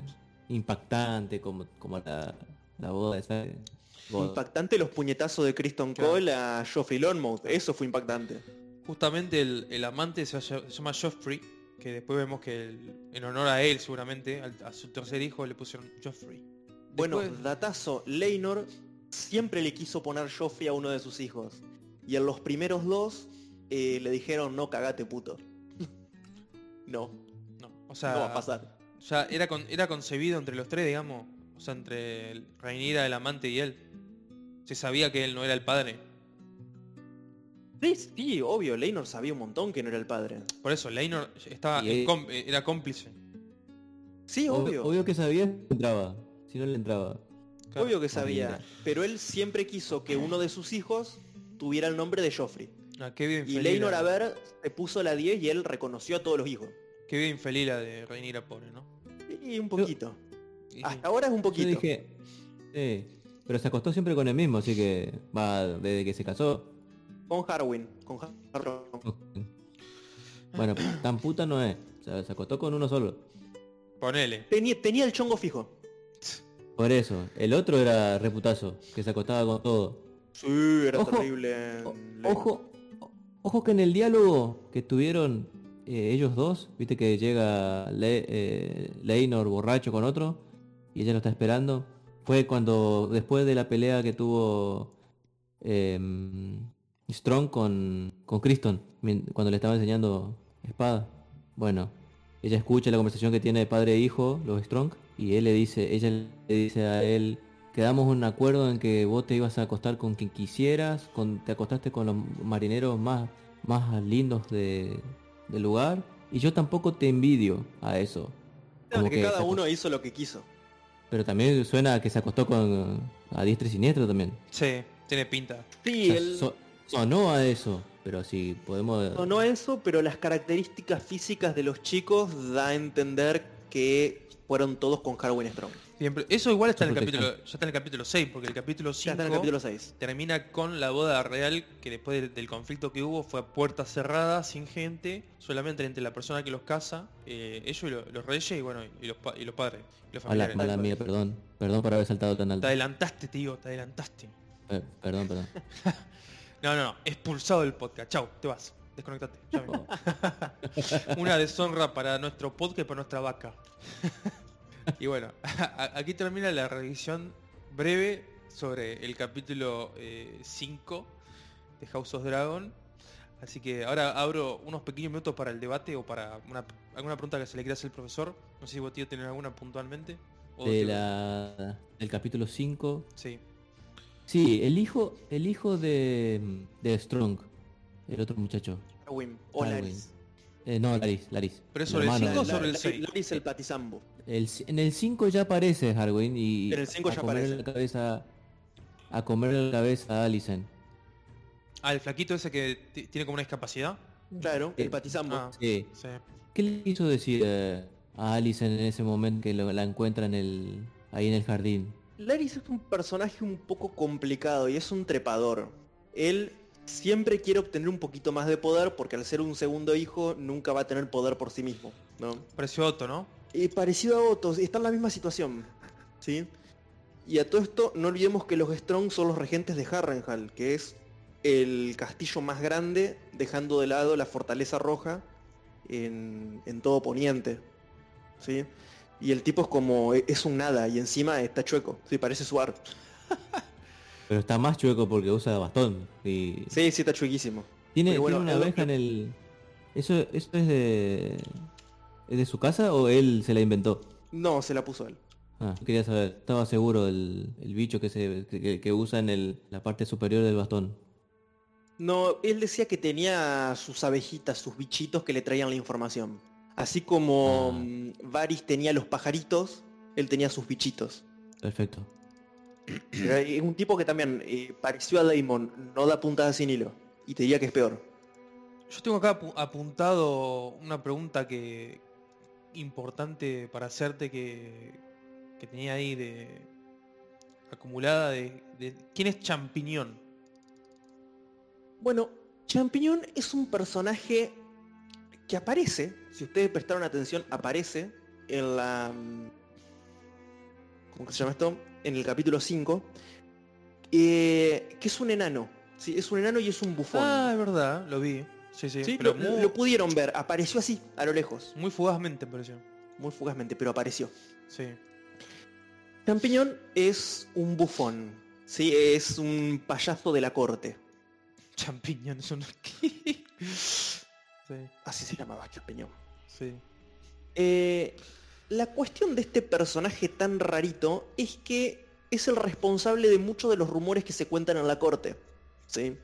D: impactante como, como la, la boda de sangre. Boda.
B: Impactante los puñetazos de Kristen
C: Claro.
B: Cole a Joffrey Lonmouth. Eso fue impactante.
C: Justamente el, el amante se, ll- se llama Joffrey, que después vemos que el- en honor a él seguramente, al- a su tercer hijo le pusieron Joffrey.
B: Bueno, datazo, Leinor siempre le quiso poner Joffrey a uno de sus hijos. Y en los primeros dos eh, le dijeron no cagate puto. *laughs* no,
C: no, o sea,
B: no va a pasar.
C: ya era, con- era concebido entre los tres, digamos, o sea, entre el Rhaenyra, el amante y él. Se sabía que él no era el padre.
B: Sí, sí, obvio, Leinor sabía un montón que no era el padre.
C: Por eso, Leinor estaba
D: él-
C: era cómplice.
B: Sí,
D: Ob-
B: obvio.
D: Obvio que sabía si entraba. Si no le entraba.
C: Claro.
B: Obvio que sabía. Pero él siempre quiso que uno de sus hijos tuviera el nombre de Joffrey.
C: Ah, qué bien
B: Y Leinor a ver se puso la 10 y él reconoció a todos los hijos.
C: Qué bien feliz la de Reinira pobre, ¿no?
B: Y un poquito. Hasta ahora es un
D: Yo
B: poquito.
D: dije, sí, pero se acostó siempre con el mismo, así que va desde que se casó.
B: Con Harwin. Con Harwin.
D: Bueno, *clears throat* tan puta no es. O sea, se acostó con uno solo.
C: Ponele.
B: Tenía, tenía el chongo fijo.
D: Por eso. El otro era reputazo, que se acostaba con todo.
B: Sí, era
D: Ojo,
B: terrible.
D: O-. Ojo, ojo que en el diálogo que tuvieron eh, ellos dos, viste que llega Le, eh, Leinor borracho con otro y ella lo está esperando. Fue cuando, después de la pelea que tuvo em, Strong con, con Criston, cuando le estaba enseñando espada. Bueno, ella escucha la conversación que tiene de padre e hijo, los Strong, y él le dice, ella le dice a él, quedamos un acuerdo en que vos te ibas a acostar con quien quisieras, con, te acostaste con los marineros más, más lindos de, del lugar, y yo tampoco te envidio a eso. Como
B: que
D: que
B: cada uno hizo lo que quiso.
D: Pero también suena a que se acostó con a diestra y siniestro también.
C: Sí, tiene pinta.
B: Sí,
D: O sea,
B: él
D: so- sonó a eso, pero si podemos...
B: no eso, pero las características físicas de los chicos da a entender que fueron todos con Harwin Strong.
C: Siempre. Eso igual está en el capítulo. Ya está en el capítulo 6, porque el capítulo
B: Ya
C: 5
B: está en el capítulo 6.
C: termina con la boda real que después del, del conflicto que hubo fue a puerta cerrada, sin gente, solamente entre la persona que los casa, eh, ellos y lo- los reyes y bueno, y los, pa- y los padres, y los familiares.
D: mala mía, perdón. Perdón por haber saltado tan
C: Te
D: alto.
C: adelantaste, tío, te adelantaste.
D: Per- perdón, perdón. *laughs*
C: No, no, no, expulsado del podcast. Chau, te vas. Desconectate. ya. *laughs* *laughs* Una deshonra para nuestro podcast y para nuestra vaca. Y bueno, *laughs* aquí termina la revisión breve sobre el capítulo 5 de House of Dragon. Así que ahora abro unos pequeños minutos para el debate o para una- alguna pregunta que se le quiera hacer al profesor. No sé si vos tío tenés alguna puntualmente. O
D: De la, del capítulo 5.
C: Sí.
D: Sí, el hijo, el hijo de, de Strong. El otro muchacho.
B: Harwin o. Laris.
D: Eh, no, Laris, Laris.
C: Pero es sobre el
D: hermano
C: cinco o
D: de-
C: sobre el
B: La-
C: seis?
B: Laris el patizambo.
D: El en el 5 ya aparece Harwin y
B: En el cinco
D: a
B: ya
D: comerle
B: aparece.
D: la cabeza a comerle la cabeza a Alicent.
C: Ah, el flaquito ese que ti- tiene como una discapacidad.
B: Claro, el patizambo.
C: Ah.
D: Sí.
C: Sí.
D: ¿Qué le quiso decir eh, a Alicent en ese momento que lo- la encuentra en el ahí en el jardín?
B: Laris es un personaje un poco complicado y es un trepador. Él siempre quiere obtener un poquito más de poder porque al ser un segundo hijo nunca va a tener poder por sí mismo, ¿no?
C: Otto, ¿no?
B: Y parecido a Otto, está en la misma situación, ¿sí? Y a todo esto no olvidemos que los Strong son los regentes de Harrenhal, que es el castillo más grande, dejando de lado la fortaleza roja en, en todo Poniente, ¿sí? Y el tipo es como, es un nada y encima está chueco, sí, parece Suar. *laughs*
D: Pero está más chueco porque usa bastón. Y
B: Sí, sí, está chuequísimo.
D: tiene,
B: bueno,
D: tiene una abeja en el. ¿Eso, ¿Eso es de. ¿Es de su casa o él se la inventó?
B: No, se la puso él.
D: Ah, quería saber. Estaba seguro del el bicho que se que, que usa en el, la parte superior del bastón.
B: No, él decía que tenía sus abejitas, sus bichitos que le traían la información. Así como
D: Ah.
B: mm, Varys tenía los pajaritos, él tenía sus bichitos.
D: Perfecto.
B: Era- Es un tipo que también eh, pareció a Daemon, no da puntadas sin hilo. Y te diría que es peor.
C: Yo tengo acá apu- apuntado una pregunta que importante para hacerte que, que tenía ahí de acumulada de, de- quién es Champiñón.
B: Bueno, Champiñón es un personaje que aparece, si ustedes prestaron atención, aparece en la... ¿Cómo que se llama esto? En el capítulo 5. eh, que es un enano. Sí, es un enano y es un bufón.
C: Ah, es verdad, lo vi. Sí, sí,
B: Sí,
C: pero
B: lo,
C: muy,
B: lo pudieron ver, apareció así, a lo lejos,
C: muy fugazmente me pareció.
B: muy fugazmente, pero apareció.
C: Sí.
B: Champiñón es un bufón, sí, es un payaso de la corte.
C: Champiñón es un... *laughs* sí,
B: Así se llamaba Champiñón.
C: sí.
B: Eh, la cuestión de este personaje tan rarito es que es el responsable de muchos de los rumores que se cuentan en la corte. ¿sí?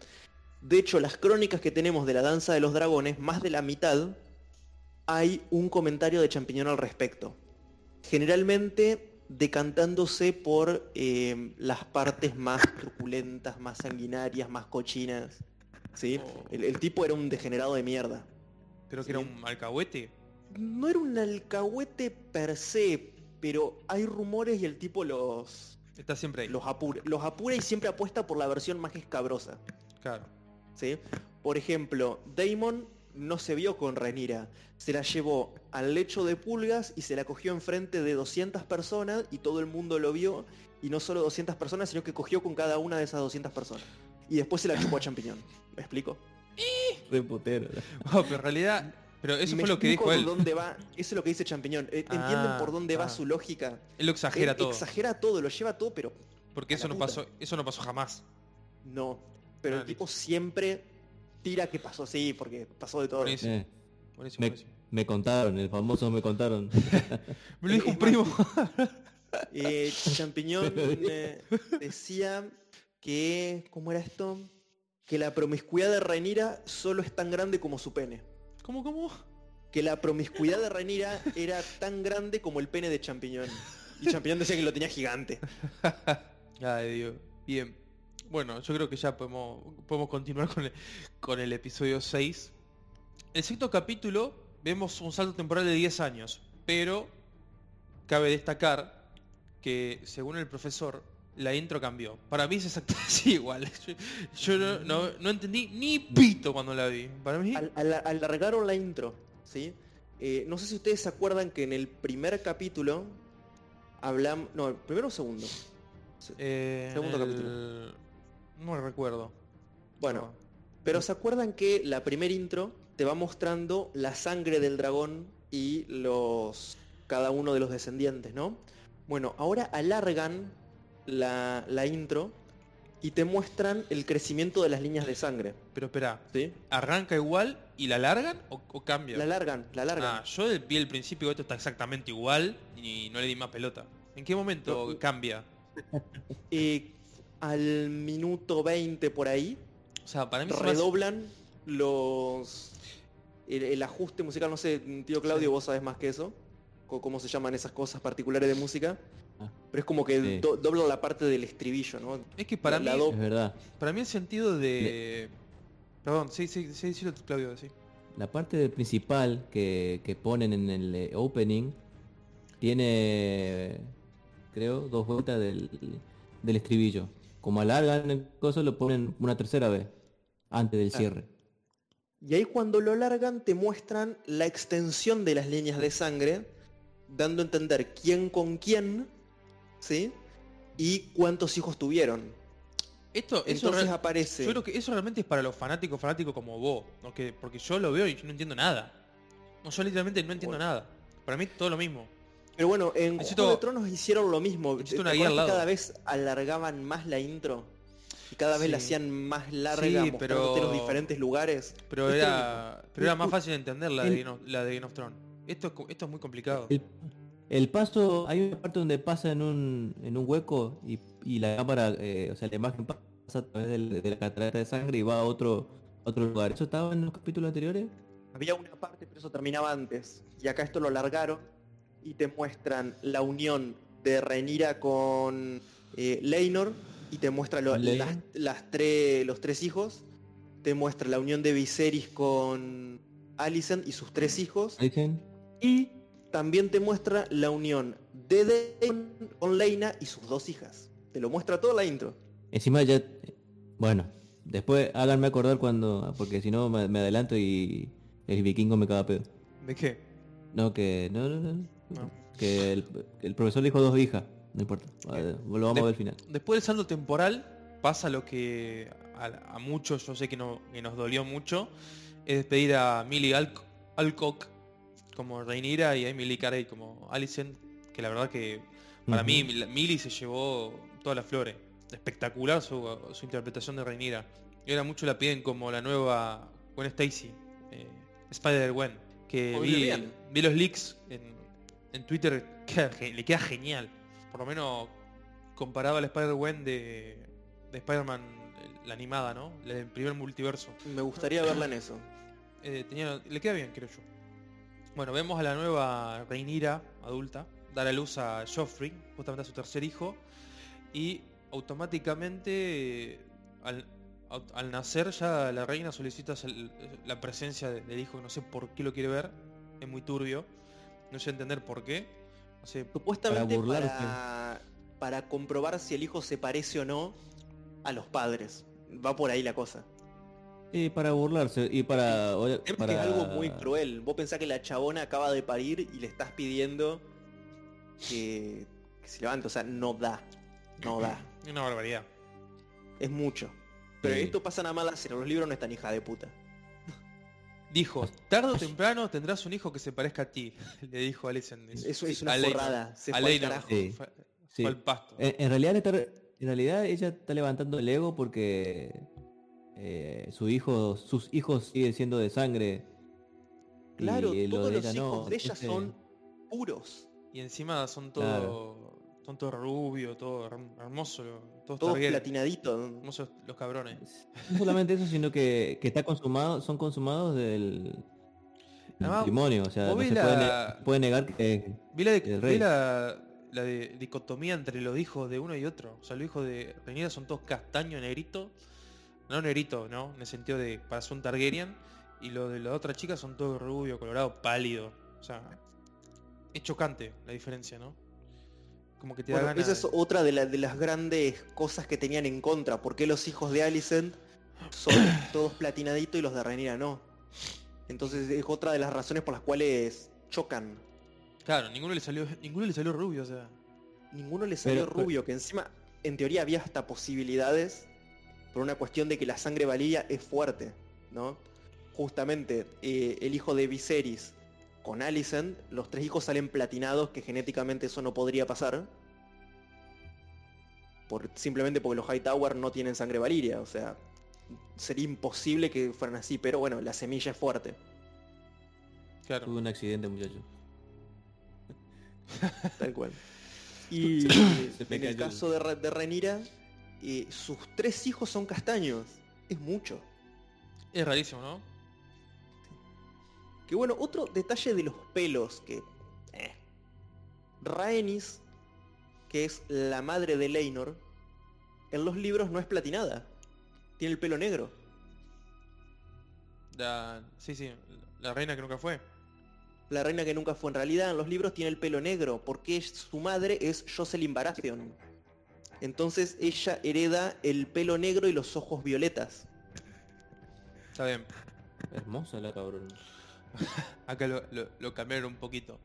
B: De hecho, las crónicas que tenemos de la danza de los dragones, más de la mitad, hay un comentario de Champiñón al respecto. Generalmente decantándose por eh, las partes más truculentas, más sanguinarias, más cochinas ¿sí?
C: Oh.
B: El, el tipo era un degenerado de mierda.
C: Creo que era un alcahuete.
B: No era un alcahuete per se, pero hay rumores y el tipo los,
C: Está siempre ahí.
B: los, apura, los apura y siempre apuesta por la versión más escabrosa.
C: Claro.
B: ¿Sí? Por ejemplo, Damon no se vio con Renira, se la llevó al lecho de pulgas y se la cogió enfrente de 200 personas y todo el mundo lo vio y no solo 200 personas, sino que cogió con cada una de esas 200 personas. Y después se la chupó a champiñón. ¿Me explico?
D: Re putero. *laughs*
C: Wow, pero en realidad. Pero eso
B: Me
C: fue lo que dijo él.
B: por dónde va, eso es lo que dice Champiñón. Eh, ¿Entienden
C: Ah,
B: por dónde va
C: ah.
B: su lógica?
C: Él lo exagera
B: Él
C: todo.
B: Exagera todo, lo lleva todo, pero
C: Porque eso no
B: puta.
C: pasó. Eso no pasó jamás.
B: no. Pero
C: Ah,
B: el tipo siempre tira que pasó, sí, porque pasó de todo.
C: Buenísimo.
D: Eh,
C: Buenísimo,
D: me,
C: buenísimo.
D: me contaron, el famoso me contaron. *laughs*
C: Me lo dijo un primo. *laughs*
B: Eh, Champiñón *laughs* eh, decía que, ¿cómo era esto? Que la promiscuidad de Renira solo es tan grande como su pene.
C: ¿Cómo, cómo?
B: Que la promiscuidad de Renira era tan grande como el pene de Champiñón. Y Champiñón decía que lo tenía gigante.
C: Ay, Dios. Bien. Bueno, yo creo que ya podemos, podemos continuar con el, con el episodio 6. El sexto capítulo vemos un salto temporal de 10 años, pero cabe destacar que según el profesor la intro cambió. Para mí es exactamente *laughs* igual. Yo, yo no, no- no entendí ni pito cuando la vi. Para mí...
B: Al- al- alargaron la intro, ¿sí? Eh, no sé si ustedes se acuerdan que en el primer capítulo hablamos... No, el primero o segundo.
C: eh,
B: segundo
C: el- No recuerdo.
B: Bueno, pero ¿se acuerdan que la primer intro te va mostrando la sangre del dragón y los cada uno de los descendientes, ¿no? Bueno, ahora alargan la, la intro y te muestran el crecimiento de las líneas de sangre,
C: Pero espera,
B: ¿sí?
C: ¿arranca igual y la largan o, o cambia?
B: La alargan, la alargan.
C: Ah, yo vi el principio esto está exactamente igual y no le di más pelota. ¿En qué momento
B: No,
C: cambia? *laughs*
B: Eh, al minuto 20 por ahí,
C: O sea, para mí se hace-
B: redoblan los... El, el ajuste musical, no sé, tío Claudio,
C: Sí.
B: vos sabes más que eso, cómo se llaman esas cosas particulares de música,
D: Ah.
B: pero es como que
D: Sí.
B: do- doblan la parte del estribillo, ¿no?
C: es que para
B: la-
C: mí,
D: Es verdad.
C: para mí el sentido de... Perdón, sí, sí, sí, tú, Claudio, sí.
D: La parte principal que, que ponen en el eh, opening tiene, creo, dos vueltas del, del estribillo. Como alargan el coso, lo ponen una tercera vez, antes del
B: Claro.
D: cierre.
B: Y ahí cuando lo largan te muestran la extensión de las líneas de sangre, dando a entender quién con quién, ¿sí? Y cuántos hijos tuvieron.
C: Esto, eso
B: Entonces
C: real-
B: aparece...
C: yo creo que eso realmente es para los fanáticos, fanáticos como vos, ¿no? Que- porque yo lo veo y yo no entiendo nada. No, yo literalmente no entiendo
B: Bueno.
C: nada. Para mí todo lo mismo.
B: Pero bueno, en
C: Necesito-
B: Juego de Tronos hicieron lo mismo.
C: necesito
B: ¿Te
C: una
B: acordás
C: guía al
B: que
C: lado.
B: cada vez alargaban más la intro? Y cada vez la hacían más larga,
C: Sí, pero-
B: los diferentes lugares.
C: Pero era, pero era más fácil de entender la de,
D: El-
C: of- la de Game of Thrones. Esto esto es muy complicado.
D: El, el paso, hay una parte donde pasa en un, en un hueco y, y la cámara, eh, o sea, la imagen pasa a través de la catarata de sangre y va a otro, otro lugar. ¿Eso estaba en los capítulos anteriores?
B: Había una parte, pero eso terminaba antes. Y acá esto lo largaron y te muestran la unión de Renira con eh, Leinor y te muestra lo- las, las tres, los tres hijos. Te muestra la unión de Viserys con Alicent y sus tres hijos. Y también te muestra la unión de Daemon con Leina y sus dos hijas. Te lo muestra toda la intro.
D: Encima ya, bueno, después háganme acordar cuando, porque si no me, me adelanto y el vikingo me caga pedo.
C: ¿De qué?
D: No, que, no, no, no,
C: No.
D: que el, el profesor le dijo dos hijas, no importa, lo vamos
C: De-
D: a ver al final.
C: Después del salto temporal pasa lo que a, a muchos yo sé que, no, que nos dolió mucho. Es despedir a Millie Alc- Alcock como Reinira y a Emily Carey como Alicent. Que la verdad que para mí Millie se llevó todas las flores. Espectacular su, su interpretación de Reinira. Y ahora mucho la piden como la nueva Gwen Stacy. eh, Spider-Gwen. Que vi, vi los leaks en, en Twitter. queda le queda genial. Por lo menos comparado al Spider-Gwen de, de Spider-Man, la animada, ¿no? La del primer multiverso.
B: Me gustaría verla en eso. *clears throat*
C: Eh, tenía, le queda bien, creo yo. Bueno, vemos a la nueva Reinira adulta dar a luz a Joffrey, justamente a su tercer hijo, y automáticamente, al, au- al nacer ya la reina solicita la presencia de- del hijo, que no sé por qué lo quiere ver, es muy turbio, no sé entender por qué.
B: Supuestamente
D: Para
B: para,
D: burlarse.
B: para, comprobar si el hijo se parece o no a los padres. Va por ahí la cosa.
D: Y para burlarse, y para...
B: Es
D: para-
B: algo muy cruel. Vos pensás que la chabona acaba de parir y le estás pidiendo que, que se levante. O sea, no da. No da.
C: es *clears throat* una barbaridad.
B: Es mucho. Pero
D: Sí.
B: esto pasa nada más hacer. Los libros no están hija de puta.
C: Dijo, tarde o temprano tendrás un hijo que se parezca a ti, *laughs* le dijo Alicent.
B: Eso es una forrada. Se fue al
C: Leinor,
B: carajo.
D: Sí.
C: fue,
D: Sí.
C: fue al pasto.
D: En, en realidad está- en realidad ella está levantando el ego porque eh, su hijo, sus hijos siguen siendo de sangre.
B: Claro,
D: y lo
B: todos
D: de
B: los
D: ella
B: hijos
D: no,
B: de ella
D: entonces-
B: son puros.
C: Y encima son todo,
D: Claro.
C: Son todo rubio, todo her- hermoso, todos
B: Todos platinaditos.
C: hermosos los cabrones.
D: No solamente eso, sino que, que está consumado, son consumados del, matrimonio. O sea, no se puede,
C: la-
D: ne- puede negar que
C: Vi la, de-
D: El
C: vi la, la de- dicotomía entre los hijos de uno y otro. O sea, los hijos de Rhaenyra son todos castaño, negrito. No negrito, ¿no? En el sentido de para ser un Targaryen. Y los de la otra chica son todos rubio, colorado, pálido. O sea, es chocante la diferencia, ¿no? Como que te da
B: Bueno,
C: ganas
B: esa es
C: de-
B: otra de, la- de las grandes cosas que tenían en contra. ¿Por qué los hijos de Alicent son *coughs* todos platinaditos y los de Rhaenyra no? Entonces es otra de las razones por las cuales chocan.
C: Claro, ninguno le salió, ninguno le salió rubio, o sea.
B: Ninguno le salió
D: Pero-
B: rubio, que encima, en teoría había hasta posibilidades por una cuestión de que la sangre valilla es fuerte, ¿no? Justamente eh, el hijo de Viserys con Alicent, los tres hijos salen platinados, que genéticamente eso no podría pasar. Por, simplemente porque los Hightower no tienen sangre valiria, o sea, sería imposible que fueran así, pero bueno, la semilla es fuerte,
C: Claro.
D: tuvo un accidente, muchacho.
B: tal cual. Y *laughs*
D: Se
B: en el caso de, Ra- de Rhaenyra, eh, sus tres hijos son castaños, es mucho.
C: Es rarísimo, ¿no?
B: Que bueno, otro detalle de los pelos que... eh. Rhaenys, que es la madre de Leinor, en los libros no es platinada. Tiene el pelo negro.
C: La, sí, sí, la reina que nunca fue.
B: La reina que nunca fue en realidad en los libros tiene el pelo negro, porque su madre es Jocelyn Baratheon. Entonces ella hereda el pelo negro y los ojos violetas.
C: Está bien.
D: Hermosa la cabrón. *laughs*
C: Acá lo, lo- lo cambiaron un poquito.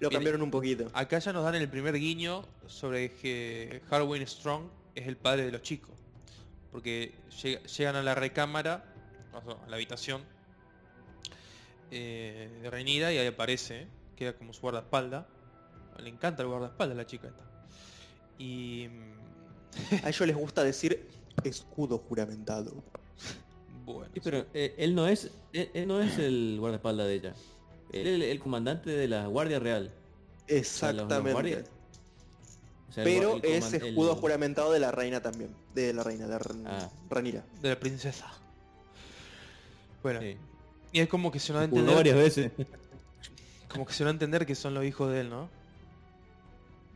B: Lo cambiaron un poquito.
C: Acá ya nos dan el primer guiño sobre que Harwin Strong es el padre de los chicos. Porque llega- llegan a la recámara, a la habitación eh, de Rhaenyra y ahí aparece, queda como su guardaespaldas. Le encanta el guardaespaldas a la chica esta. Y mm,
B: A ellos les gusta *laughs* decir escudo juramentado.
C: Bueno,
D: Sí, pero eh, él no es él, él no es el *clears throat* guardaespaldas de ella. Él es el, el comandante de la Guardia Real. sea, los- los
B: Exactamente.
D: guardias. O sea, el
B: Pero
D: gua- el
B: es escudo
D: el-
B: juramentado de la reina también. De la reina, de Ran-
D: Ah.
B: Rhaenyra.
C: de la princesa. Bueno,
D: sí.
C: y es como que se
D: Escudo
C: entender
D: varias veces. *laughs*
C: como que se a entender que son los hijos de él, ¿no?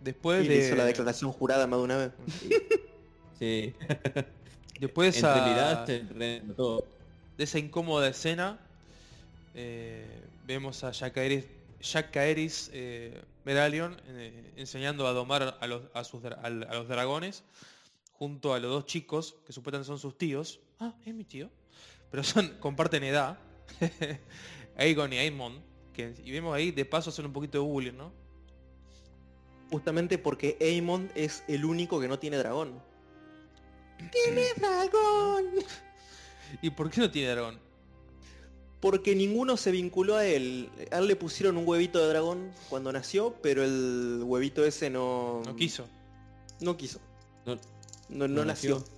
C: Después
B: Y
C: de
B: le hizo la declaración jurada más de una vez.
D: Sí. *laughs*
C: después de
D: Entre
C: esa,
D: miradas se re- todo.
C: de esa incómoda escena eh, vemos a Jacaeris Jacaeris eh, Medallion eh, enseñando a domar a los, a, sus dra- al- a los dragones junto a los dos chicos que supuestamente son sus tíos. Ah, es mi tío. Pero son *laughs* comparten edad. *laughs* Aegon y Aemon. Que, y vemos ahí de paso hacer un poquito de bullying, ¿no?
B: Justamente porque Aemon es el único que no tiene dragón. ¡Tiene dragón!
C: ¿Y por qué no tiene dragón?
B: Porque ninguno se vinculó a él. A él le pusieron un huevito de dragón cuando nació, pero el huevito ese no...
C: No quiso.
B: No quiso.
D: No,
B: No, no
D: No
B: nació.
D: nació.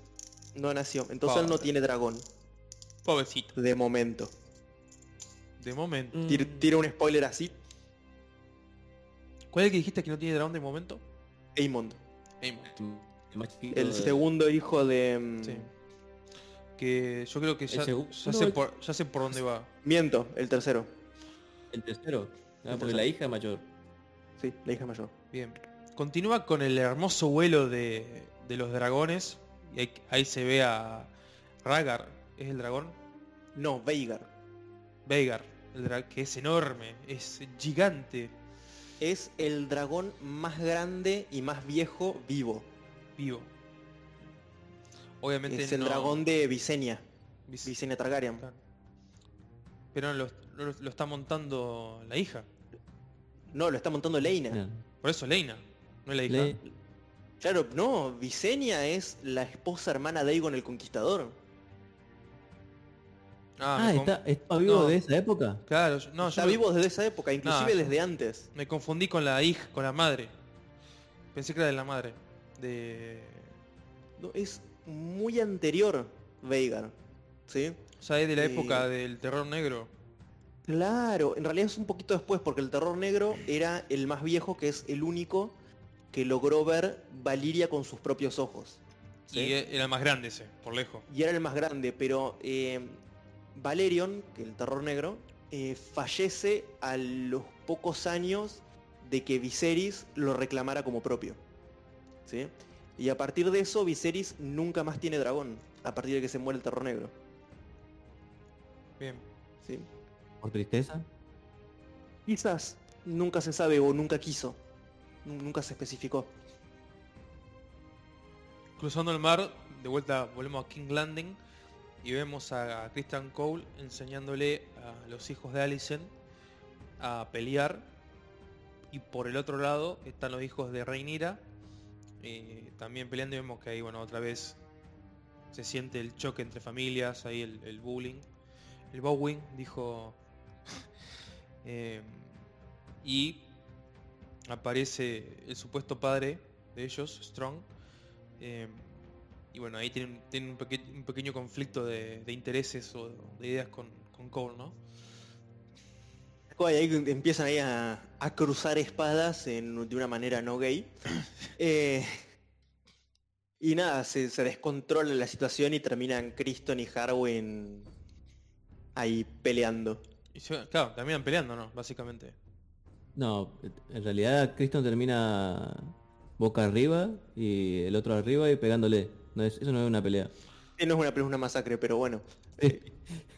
B: No nació. Entonces él no tiene dragón.
C: Pobrecito.
B: De momento.
C: De momento.
D: Mm.
B: Tira un spoiler así.
C: ¿Cuál es el que dijiste que no tiene dragón de momento?
B: Aemon.
C: Aemon.
D: El más chiquito
B: El
D: de-
B: segundo hijo de... mm,
C: Sí. Que yo creo que ya, sé, por, ya sé por dónde va.
B: Miento, el tercero.
D: El tercero. Ah,
B: El
D: porque
B: tercero.
D: la hija mayor.
B: Sí, la hija mayor.
C: Bien. Continúa con el hermoso vuelo de, de los dragones. Y ahí, ahí se ve a, Ragar es el dragón.
B: No, Veigar.
C: Veigar, el que es enorme, es gigante,
B: Es el dragón más grande y más viejo vivo.
C: Vivo. Obviamente
B: Es el
C: no-
B: dragón de Visenya.
C: Vis-
B: Visenya Targaryen.
C: claro. Pero lo, lo- lo está montando la hija.
B: No, lo está montando Leina.
C: Por eso Leina, no es la hija.
D: Le-
B: Claro, no, Visenya es la esposa hermana de Aegon el Conquistador.
C: Ah,
D: Ah, está, está vivo
C: No.
D: de esa época.
C: Claro, yo- no,
B: está
C: yo
B: vivo desde esa época, inclusive desde antes.
C: me confundí con la hija, con la madre. Pensé que era de la madre. De.
B: No, es muy anterior Veigar. ¿Sí?
C: O sea, es de la
B: Eh,
C: época del terror negro.
B: Claro, en realidad es un poquito después porque el terror negro era el más viejo, que es el único que logró ver Valiria con sus propios ojos. ¿sí?
C: Y e- era el más grande ese, por lejos.
B: y era el más grande, pero eh, Valerion, que el terror negro, eh, fallece a los pocos años de que Viserys lo reclamara como propio. ¿Sí? Y a partir de eso Viserys nunca más tiene dragón, a partir de que se muere el terror negro.
C: Bien.
B: ¿sí?
D: Por tristeza.
B: Quizás nunca se sabe o nunca quiso, Nu- nunca se especificó.
C: Cruzando el mar, de vuelta volvemos a King Landing y vemos a Christian Cole enseñándole a los hijos de Alicent a pelear. Y por el otro lado están los hijos de Rhaenyra eh, también peleando y vemos que ahí, bueno, otra vez se siente el choque entre familias, ahí el, bullying. El bowing, dijo. *laughs* Eh, y aparece el supuesto padre de ellos, Strong. eh, y bueno, ahí tienen, tienen un pequeño conflicto de, de intereses o de ideas con, con Cole, ¿no?
B: Y ahí empiezan ahí a, a cruzar espadas en- de una manera no gay. *laughs* Eh, y nada, se, se descontrola la situación y terminan Criston y Harwin ahí peleando.
C: Y se- claro, terminan peleando, ¿no? Básicamente.
D: No, en realidad Criston termina boca arriba y el otro arriba y pegándole. No es, eso no es una pelea.
B: Eh, no es una pelea, es una masacre, pero bueno. *laughs*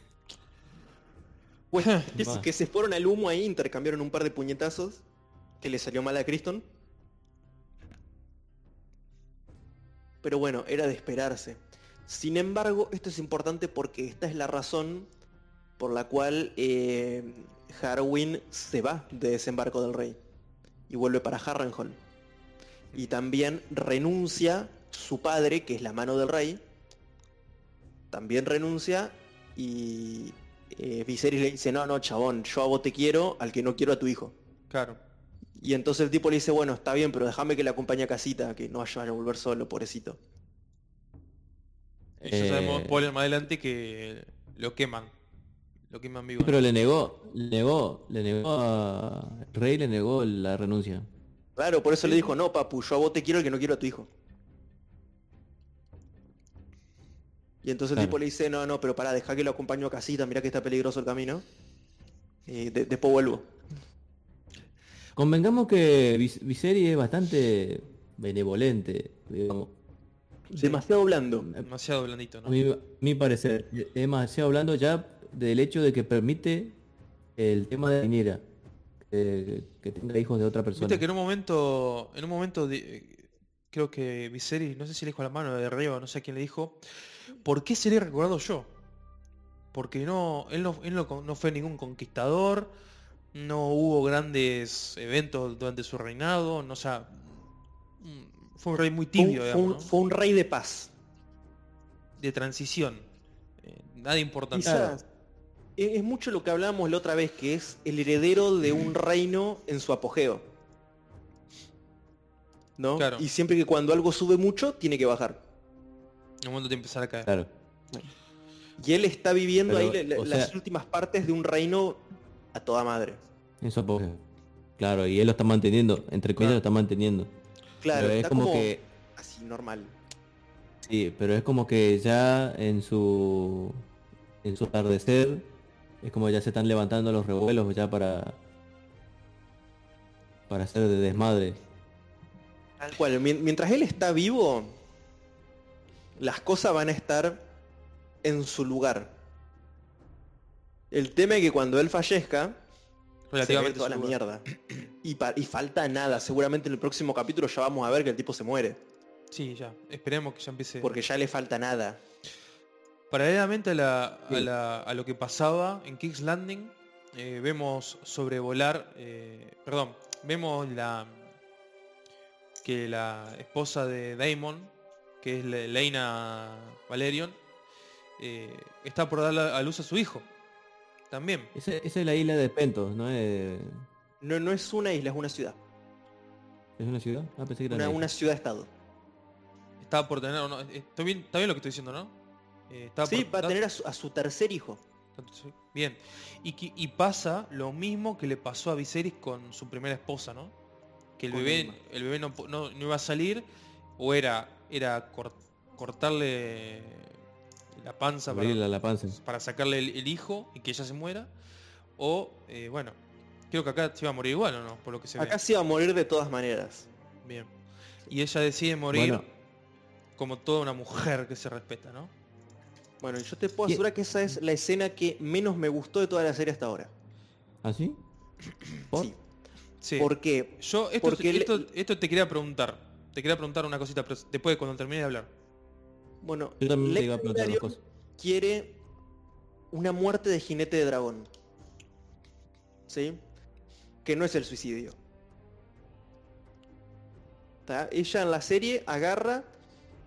B: Pues es que se fueron al humo ahí, intercambiaron un par de puñetazos que le salió mal a Criston. Pero bueno, era de esperarse. Sin embargo, esto es importante porque esta es la razón por la cual eh, Harwin se va de desembarco del rey y vuelve para Harrenhal. Y también renuncia su padre, que es la mano del rey, también renuncia y eh, Viserys le dice, no, no, chabón, yo a vos te quiero, al que no quiero a tu hijo.
C: Claro.
B: Y entonces el tipo le dice, bueno, está bien, pero déjame que le acompañe a casita, que no vaya a volver solo, pobrecito.
C: Y ya
D: Eh,
C: sabemos spoiler más adelante que lo queman. Lo queman vivo.
D: Pero le negó, le negó, le negó a el rey le negó la renuncia.
B: Claro, por eso le dijo, no, papu, yo a vos te quiero, al que no quiero a tu hijo. Y entonces el tipo le dice, no, no, pero pará, deja que lo acompaño a casita, mirá que está peligroso el camino. Y de- después vuelvo.
D: Convengamos que Vis- Viserys es bastante benevolente, digamos.
B: Demasiado blando.
C: Demasiado blandito, ¿no?
D: A mi, mi parecer, es demasiado hablando ya del hecho de que permite el tema de Rhaenyra, que, que tenga hijos de otra persona.
C: Viste que en un momento, en un momento de- creo que Viserys, no sé si le dijo a la mano de arriba, no sé a quién le dijo, ¿por qué seré recordado yo? Porque no, él no, él no, no fue ningún conquistador, no hubo grandes eventos durante su reinado, no o sea, mm, fue un rey muy tibio,
B: fue,
C: digamos,
B: un,
C: ¿no?
B: fue un rey de paz.
C: de transición, eh, nada importante.
B: Es es mucho lo que hablábamos la otra vez, que es el heredero de un reino en su apogeo. ¿No?
C: Claro.
B: Y siempre que cuando algo sube mucho, tiene que bajar.
C: En un momento de empezar a caer.
D: Claro.
B: Y él está viviendo
D: Pero,
B: ahí la- las
D: sea-
B: últimas partes de un reino a toda madre.
D: En su apogeo. Claro, y él lo está manteniendo, entre comillas
C: Claro.
D: lo está manteniendo.
B: Claro,
D: Pero es
B: está
D: como,
B: como,
D: que,
B: así normal.
D: sí, pero es como que ya en su en su atardecer es como ya se están levantando los revuelos ya para para hacer de desmadre.
B: Tal cual. Mien- Mientras él está vivo, las cosas van a estar en su lugar. El tema es que cuando él fallezca, se toda la mierda. Y, falta nada. Seguramente en el próximo capítulo ya vamos a ver que el tipo se muere.
C: Sí, ya. Esperemos que ya empiece.
B: Porque ya le falta nada.
C: Paralelamente a, la- a
D: Sí.
C: la- a lo que pasaba en King's Landing, eh, vemos sobrevolar, eh, perdón, vemos la que la esposa de Daemon, que es Le- Leina Valerion, eh, está por dar a luz a su hijo. También.
D: Esa, esa es la isla de Pentos, ¿no? Es,
B: No, no es una isla, es una ciudad.
D: ¿es una ciudad? Ah, pensé que era
B: Una,
D: una
B: ciudad-estado.
C: Está por tener, no, eh, ¿está bien, está bien lo que estoy diciendo, ¿no? Eh, está
B: Sí,
C: por-
B: va a tener a su, a su tercer hijo.
C: Bien. Y, pasa lo mismo que le pasó a Viserys con su primera esposa, ¿no? Que el
B: Con
C: bebé, el bebé no, no- no iba a salir, o era, era cor- cortarle la panza para,
D: Abrirle la panza.
C: para sacarle el, el hijo y que ella se muera. O, eh, bueno, creo que acá se iba a morir igual, ¿o no? Por lo que se
B: Acá
C: ve.
B: se iba a morir de todas maneras.
C: Bien. Y ella decide morir
D: Bueno.
C: como toda una mujer que se respeta, ¿no?
B: Bueno, yo te puedo asegurar que esa es la escena que menos me gustó de toda la serie hasta ahora.
D: ¿Ah, sí? *clears throat* ¿Por?
B: Sí.
C: Sí.
B: ¿Por qué?
C: Yo esto,
B: Porque le-
C: esto te quería preguntar. Te quería preguntar una cosita, pero después cuando termine de hablar.
B: Bueno,
D: Yo también te
B: Lex
D: iba a preguntar dos
B: Velaryon
D: cosas.
B: quiere una muerte de jinete de dragón. ¿Sí? Que no es el suicidio. ¿Tá? Ella en la serie agarra,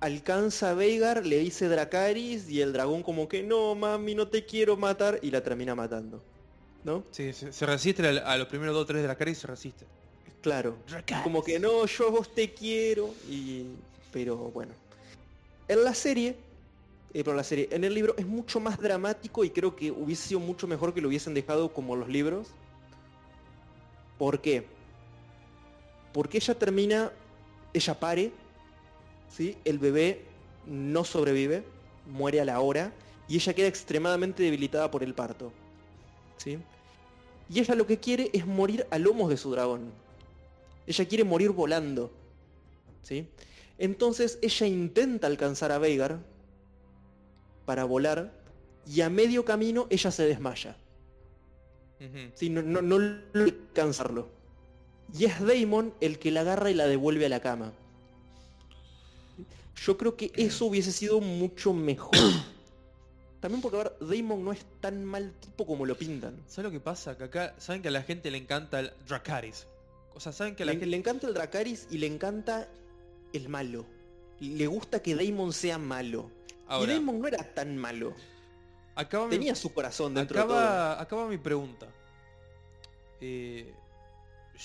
B: alcanza a Veigar, le dice Dracaris y el dragón como que no, mami, no te quiero matar y la termina matando. ¿No?
C: Sí, se, se resiste a, a los primeros dos o tres y se resiste.
B: Claro. Como que no, yo a vos te quiero. Y. Pero bueno. En la serie. eh, pero en la serie. En el libro es mucho más dramático y creo que hubiese sido mucho mejor que lo hubiesen dejado como los libros. ¿Por qué? Porque ella termina. Ella pare. ¿sí? El bebé no sobrevive. Muere a la hora. Y ella queda extremadamente debilitada por el parto. ¿sí? Y ella lo que quiere es morir a lomos de su dragón. Ella quiere morir volando. ¿Sí? Entonces ella intenta alcanzar a Veigar para volar y a medio camino ella se desmaya. ¿Sí? No, no, alcanzarlo. Y es Damon el que la agarra y la devuelve a la cama. Yo creo que eso hubiese sido mucho mejor. *coughs* También porque a ver, Damon no es tan mal tipo como lo pintan.
C: ¿Sabes lo que pasa? Que acá, saben que a la gente le encanta el Dracaris. O sea, saben que la
B: Le,
C: gente...
B: le encanta el Dracaris y le encanta el malo. Le gusta que Damon sea malo.
C: Ahora,
B: y Damon no era tan malo.
C: acaba mi-
B: Tenía su corazón dentro de
C: acaba, acaba mi pregunta. Eh,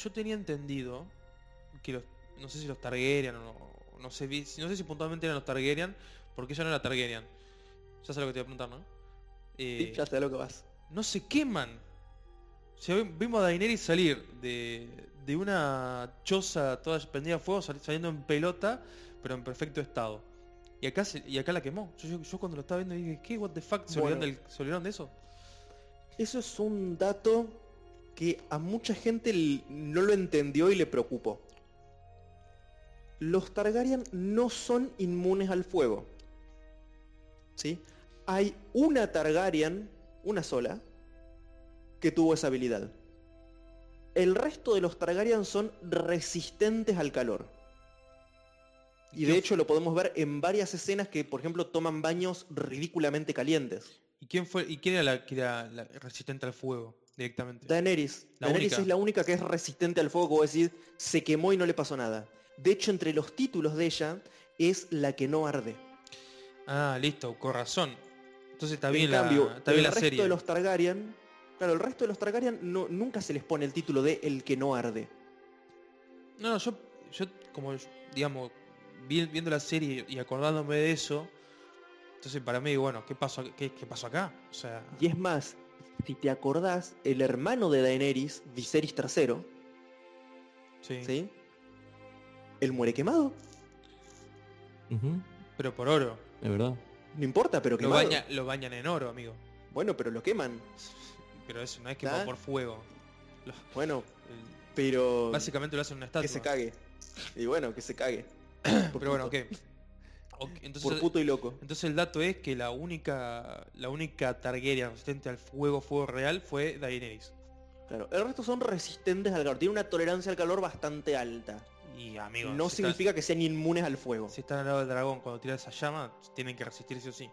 C: yo tenía entendido que los, no sé si los Targaryen o no, no sé, vi- no sé si puntualmente eran los Targaryen, porque ella no era Targaryen. Ya sé lo que te voy a preguntar, ¿no?
B: todo.
C: Eh,
B: Sí, ya sé lo que vas.
C: no se queman. Vimos a Daenerys salir de, de una choza toda prendida a fuego, sali- saliendo en pelota, pero en perfecto estado. Y acá, se- y acá la quemó. Yo, yo- yo cuando lo estaba viendo dije, ¿qué? ¿What the fuck? ¿Se,
B: Bueno.
C: olvidaron, del- ¿se olvidaron de eso?
B: Eso es un dato que a mucha gente no lo entendió y le preocupó. Los Targaryen no son inmunes al fuego. ¿Sí? Hay una Targaryen, una sola, que tuvo esa habilidad. El resto de los Targaryen son resistentes al calor. Y de
C: ¿Qué-
B: hecho lo podemos ver en varias escenas que, por ejemplo, toman baños ridículamente calientes.
C: ¿Y quién fue? ¿Y quién era la que era la resistente al fuego directamente?
B: Daenerys.
C: La
B: Daenerys
C: única.
B: es la única que es resistente al fuego, como decir, se quemó y no le pasó nada. De hecho, entre los títulos de ella, es la que no arde.
C: Ah, listo, con razón. Entonces está
B: en
C: bien
B: cambio,
C: la, está
B: el
C: bien la
B: resto
C: serie.
B: de los Targaryen, claro, el resto de los Targaryen no, nunca se les pone el título de el que no arde.
C: No, no, yo, yo como, digamos, vi- viendo la serie y acordándome de eso, entonces para mí, bueno, ¿qué pasó, qué, qué pasó acá? O sea,
B: Y es más, si te acordás, el hermano de Daenerys, Viserys III,
C: sí,
B: ¿sí? Él muere quemado.
D: Ujú,
C: pero por oro.
D: Es verdad.
B: No importa, pero
C: Lo,
B: quemado.
C: baña, lo bañan en oro, amigo.
B: Bueno, pero lo queman.
C: Pero eso no es quemado
B: ¿Ah?
C: por fuego.
B: Bueno, *laughs* pero...
C: básicamente lo hacen una estatua.
B: que se cague. Y bueno, que se cague. *coughs*
C: Pero bueno. Ok,
B: Por
C: entonces,
B: puto y loco.
C: entonces el dato es que la única la única Targaryen resistente al fuego fuego real fue Daenerys.
B: Claro. El resto son resistentes al calor. Tienen una tolerancia al calor bastante alta.
C: Y amigos,
B: no
C: si
B: significa que sean inmunes al fuego.
C: si están al lado del dragón cuando tira esa llama, tienen que resistir sí o sí.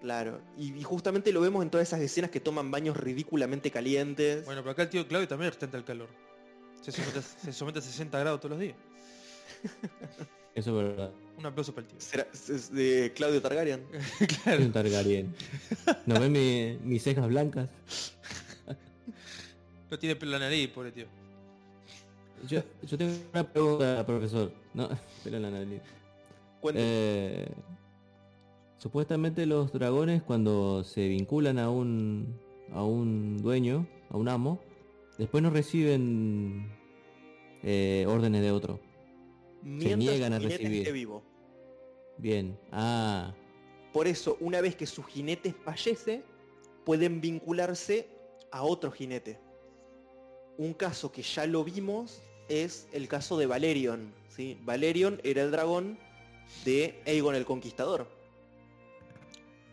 B: Claro. Y, y justamente lo vemos en todas esas escenas que toman baños ridículamente calientes.
C: Bueno, pero acá el tío Claudio también resistente al calor. Se somete, a- *laughs* se somete a 60 grados todos los días.
D: Eso es verdad.
C: Un aplauso para el tío.
B: ¿Será- es de Claudio Targaryen? *laughs*
C: Claro.
D: Targaryen. ¿No ven mi- mis cejas blancas?
C: No tiene pelo en la nariz, pobre tío.
D: Yo, yo tengo una pregunta, profesor. No, *laughs* pelo en la nariz. Eh, supuestamente los dragones cuando se vinculan a un a un dueño, a un amo, después no reciben eh, órdenes de otro.
B: Mientras
D: niegan a recibir.
B: esté vivo.
D: Bien. Ah,
B: Por eso, una vez que su jinete fallece, pueden vincularse a otro jinete. Un caso que ya lo vimos es el caso de Valerion. ¿sí? Valerion era el dragón de Aegon el Conquistador.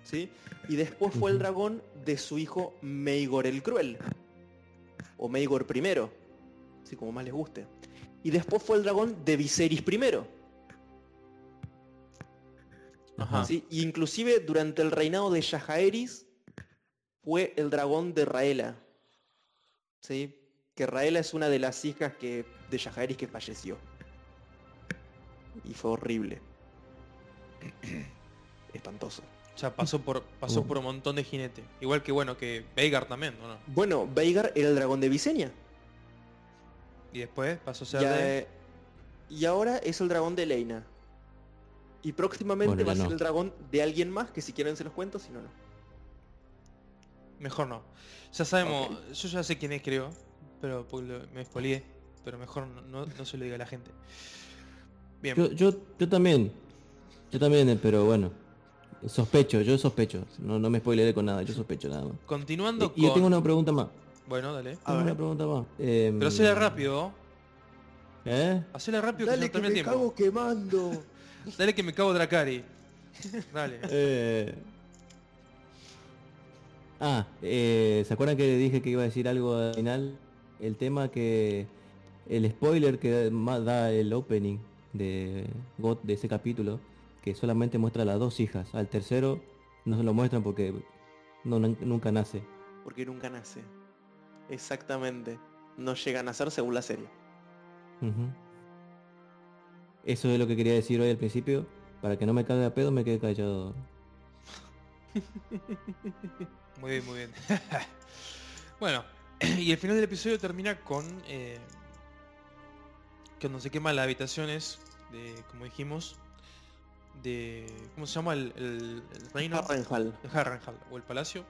B: ¿Sí? Y después fue el dragón de su hijo Maegor el Cruel. O Maegor I. ¿sí? Como más les guste. Y después fue el dragón de Viserys I.
D: ajá.
B: Sí, y inclusive durante el reinado de Yajaeris fue el dragón de Raela. ¿Sí? Que Raela es una de las hijas que, de Yajaeris que falleció. Y fue horrible. *clears throat* Espantoso.
C: O sea, pasó por pasó
D: Oh.
C: por un montón de jinetes. Igual que bueno, que Veigar también, ¿o no?
B: Bueno, Veigar era el dragón de Visenya.
C: Y después pasó a ser
B: Ya,
C: de...
B: eh, y ahora es el dragón de Leina. Y próximamente
D: Bueno,
B: va a ser
D: no.
B: el dragón de alguien más, que si quieren se los cuento, si no, no.
C: Mejor no. Ya sabemos, yo ya sé quién es creo, pero me spoileé. Pero mejor no, no, no se lo diga a la gente. Bien.
D: Yo, yo, yo también. Yo también, eh, pero bueno. Sospecho, yo sospecho. No, no me spoileré con nada, yo sospecho nada más.
C: Continuando
D: Y, y yo
C: con...
D: tengo una pregunta más.
C: Bueno, dale.
B: A
D: Tengo una pregunta más. Em,
C: Pero hacela rápido.
D: ¿Eh?
C: Hacela rápido
B: Dale que me
C: tiempo.
B: cago quemando. *laughs*
C: Dale que me cago Dracari. Dale. *laughs*
D: Eh, Ah, eh, ¿se acuerdan que dije que iba a decir algo al final? El tema que... El spoiler que da el opening de God de ese capítulo, que solamente muestra a las dos hijas. Al tercero no se lo muestran porque no, nun- nunca nace.
B: Porque nunca nace. Exactamente. No llega a nacer según la serie.
D: Eso es lo que quería decir hoy al principio. Para que no me caiga a pedo me quede callado. *laughs*
C: Muy bien, muy bien. *laughs* bueno, *clears throat* y el final del episodio termina con... Eh, cuando se queman las habitaciones, de, como dijimos, de... ¿Cómo se llama el, el, el reino?
B: Harrenhal.
C: El Harrenhal, o el palacio.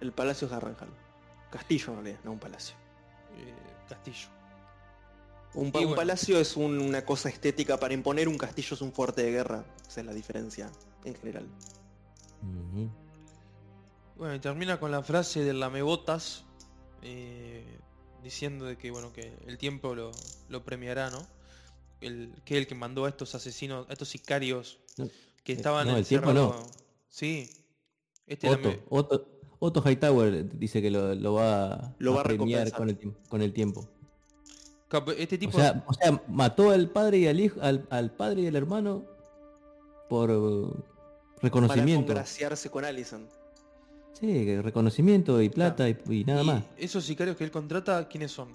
B: El palacio es Harrenhal. Castillo en realidad, no un palacio.
C: eh, castillo.
B: Un, pa- un
C: bueno.
B: palacio es un- una cosa estética para imponer, un castillo es un fuerte de guerra. Esa es la diferencia en general.
C: Bueno, y termina con la frase del lamebotas, eh, diciendo de que bueno que el tiempo lo, lo premiará, ¿no? El, que el que mandó a estos asesinos, a estos sicarios que
D: eh,
C: estaban
D: no, el tiempo no.
C: Sí. Este
D: Otto,
C: lame-
D: Otto, Otto Hightower dice que lo, lo va,
B: Lo va a
D: premiar
B: recompensar.
D: con el, con el tiempo.
C: Este
D: O
C: tipo
D: sea, o sea, mató al padre y al hijo, al, al padre y al hermano por uh,
B: Para
D: reconocimiento.
B: congraciarse con Allison.
D: Sí, reconocimiento y plata y, y nada
C: y
D: más.
C: esos sicarios que él contrata, ¿quiénes son?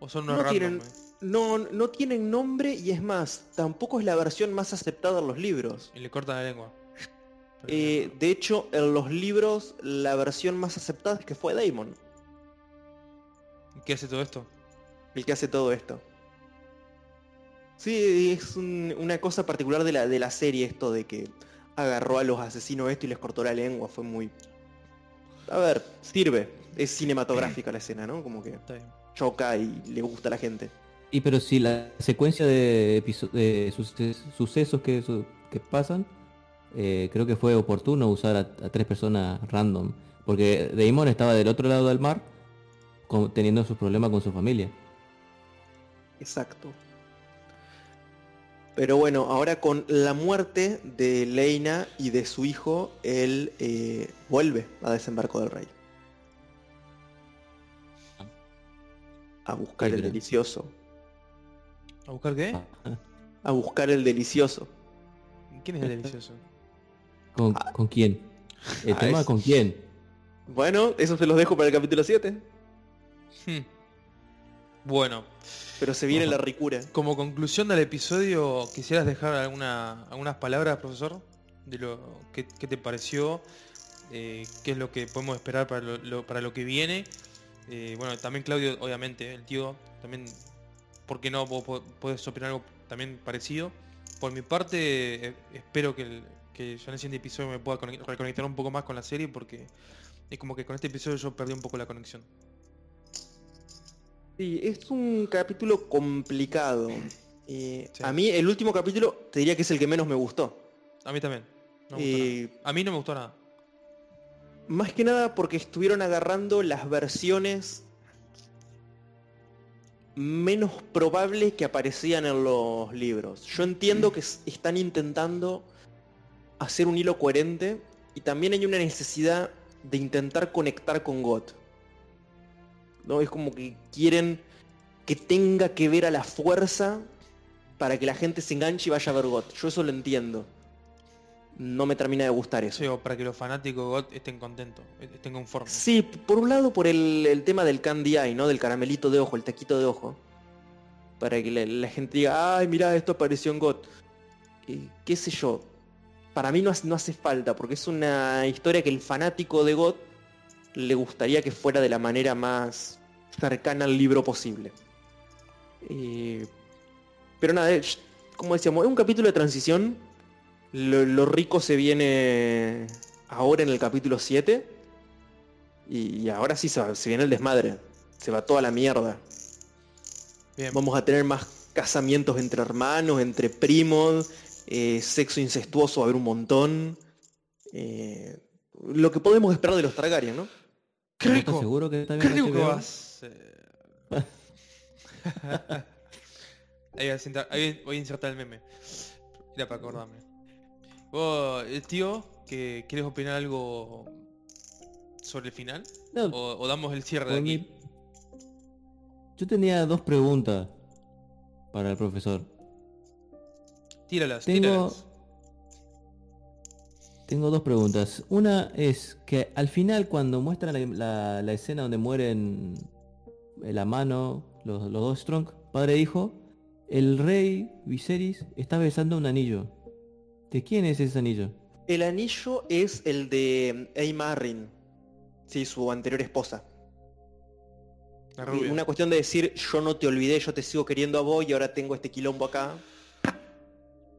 C: ¿O son unos
B: No
C: random?
B: tienen,
C: eh?
B: No, no tienen nombre y es más, tampoco es la versión más aceptada en los libros.
C: Y le cortan la lengua.
B: Eh, de hecho, en los libros la versión más aceptada es que fue Daemon,
C: ¿Qué hace todo esto?
B: el que hace todo esto. Sí, es un- una cosa particular de la, de la serie esto de que agarró a los asesinos esto y les cortó la lengua. Fue muy... A ver, sirve. Es cinematográfica la escena, ¿no? Como que choca y le gusta a la gente.
D: Y pero si la secuencia de, sucesos que, su- que pasan, eh, creo que fue oportuno usar a, a tres personas random. Porque Daemon estaba del otro lado del mar con- teniendo sus problemas con su familia.
B: Exacto. Pero bueno, ahora con la muerte de Leina y de su hijo, él eh, vuelve a Desembarco del Rey. A buscar el delicioso.
C: ¿A buscar qué?
D: Ah, *laughs*
B: A buscar el delicioso.
C: ¿Quién es el delicioso? *laughs*
D: ¿Con, ¿con quién? El
B: Ah,
D: tema
B: es-
D: con quién.
B: Bueno, eso se los dejo para el capítulo 7.
C: Hmm. Bueno,
B: Pero se viene
D: Ajá.
B: la ricura.
C: como conclusión del episodio, ¿quisieras dejar alguna, algunas palabras, profesor? De lo que, qué te pareció, eh, qué es lo que podemos esperar para lo, lo- para lo que viene. Eh, bueno, también Claudio, obviamente, el tío, también, ¿por qué no? Podés opinar algo también parecido. Por mi parte, eh, espero que, el- que ya en el siguiente episodio me pueda conec- reconectar un poco más con la serie porque es como que con este episodio yo perdí un poco la conexión.
B: Sí, es un capítulo complicado. Eh,
C: Sí.
B: A mí el último capítulo te diría que es el que menos me gustó.
C: A mí también. no me
B: Eh.
C: A mí no me gustó nada.
B: Más que nada porque estuvieron agarrando las versiones menos probables que aparecían en los libros. Yo entiendo que s- están intentando hacer un hilo coherente y también hay una necesidad de intentar conectar con God. ¿No? Es como que quieren que tenga que ver a la fuerza para que la gente se enganche y vaya a ver God. Yo eso lo entiendo. No me termina de gustar eso.
C: Sí, o para que los fanáticos de God estén contentos, estén conformes.
B: Sí, por un lado por el, el tema del candy eye, ¿no? Del caramelito de ojo, el taquito de ojo. Para que la, la gente diga, ay, mira, esto apareció en GOT. Eh, qué sé yo. Para mí no, hace- no hace falta, porque es una historia que el fanático de GOT le gustaría que fuera de la manera más cercana al libro posible. Eh, pero nada, como decíamos, es un capítulo de transición. Lo, lo rico se viene ahora en el capítulo 7. Y, y ahora sí se, va- se viene el desmadre. Se va toda la mierda.
C: Bien.
B: Vamos a tener más casamientos entre hermanos, entre primos, eh, sexo incestuoso va a haber un montón. Eh, lo que podemos esperar de los Targaryen, ¿no?
C: ¡Qué
D: ¿No
C: rico!
D: estás seguro que está
C: ¡Qué rico que vas! Eh. *laughs* ahí, voy a insertar, ahí voy a insertar el meme. Era para acordarme. Vos, el tío, que ¿quieres opinar algo sobre el final?
D: No,
C: ¿O, o damos el cierre de aquí?
D: mi- Yo tenía dos preguntas para el profesor.
C: Tíralas,
D: Tengo,
C: tíralas.
D: tengo dos preguntas. Una es que al final cuando muestran la, la- la escena donde mueren eh, la mano, los, los dos Strong, padre e hijo, el rey Viserys está besando un anillo. ¿De quién es ese anillo?
B: El anillo es el de Aim Arryn. Sí, su anterior esposa.
C: La
B: Y
C: rubia.
B: Una cuestión de decir, yo no te olvidé, yo te sigo queriendo a vos y ahora tengo este quilombo acá.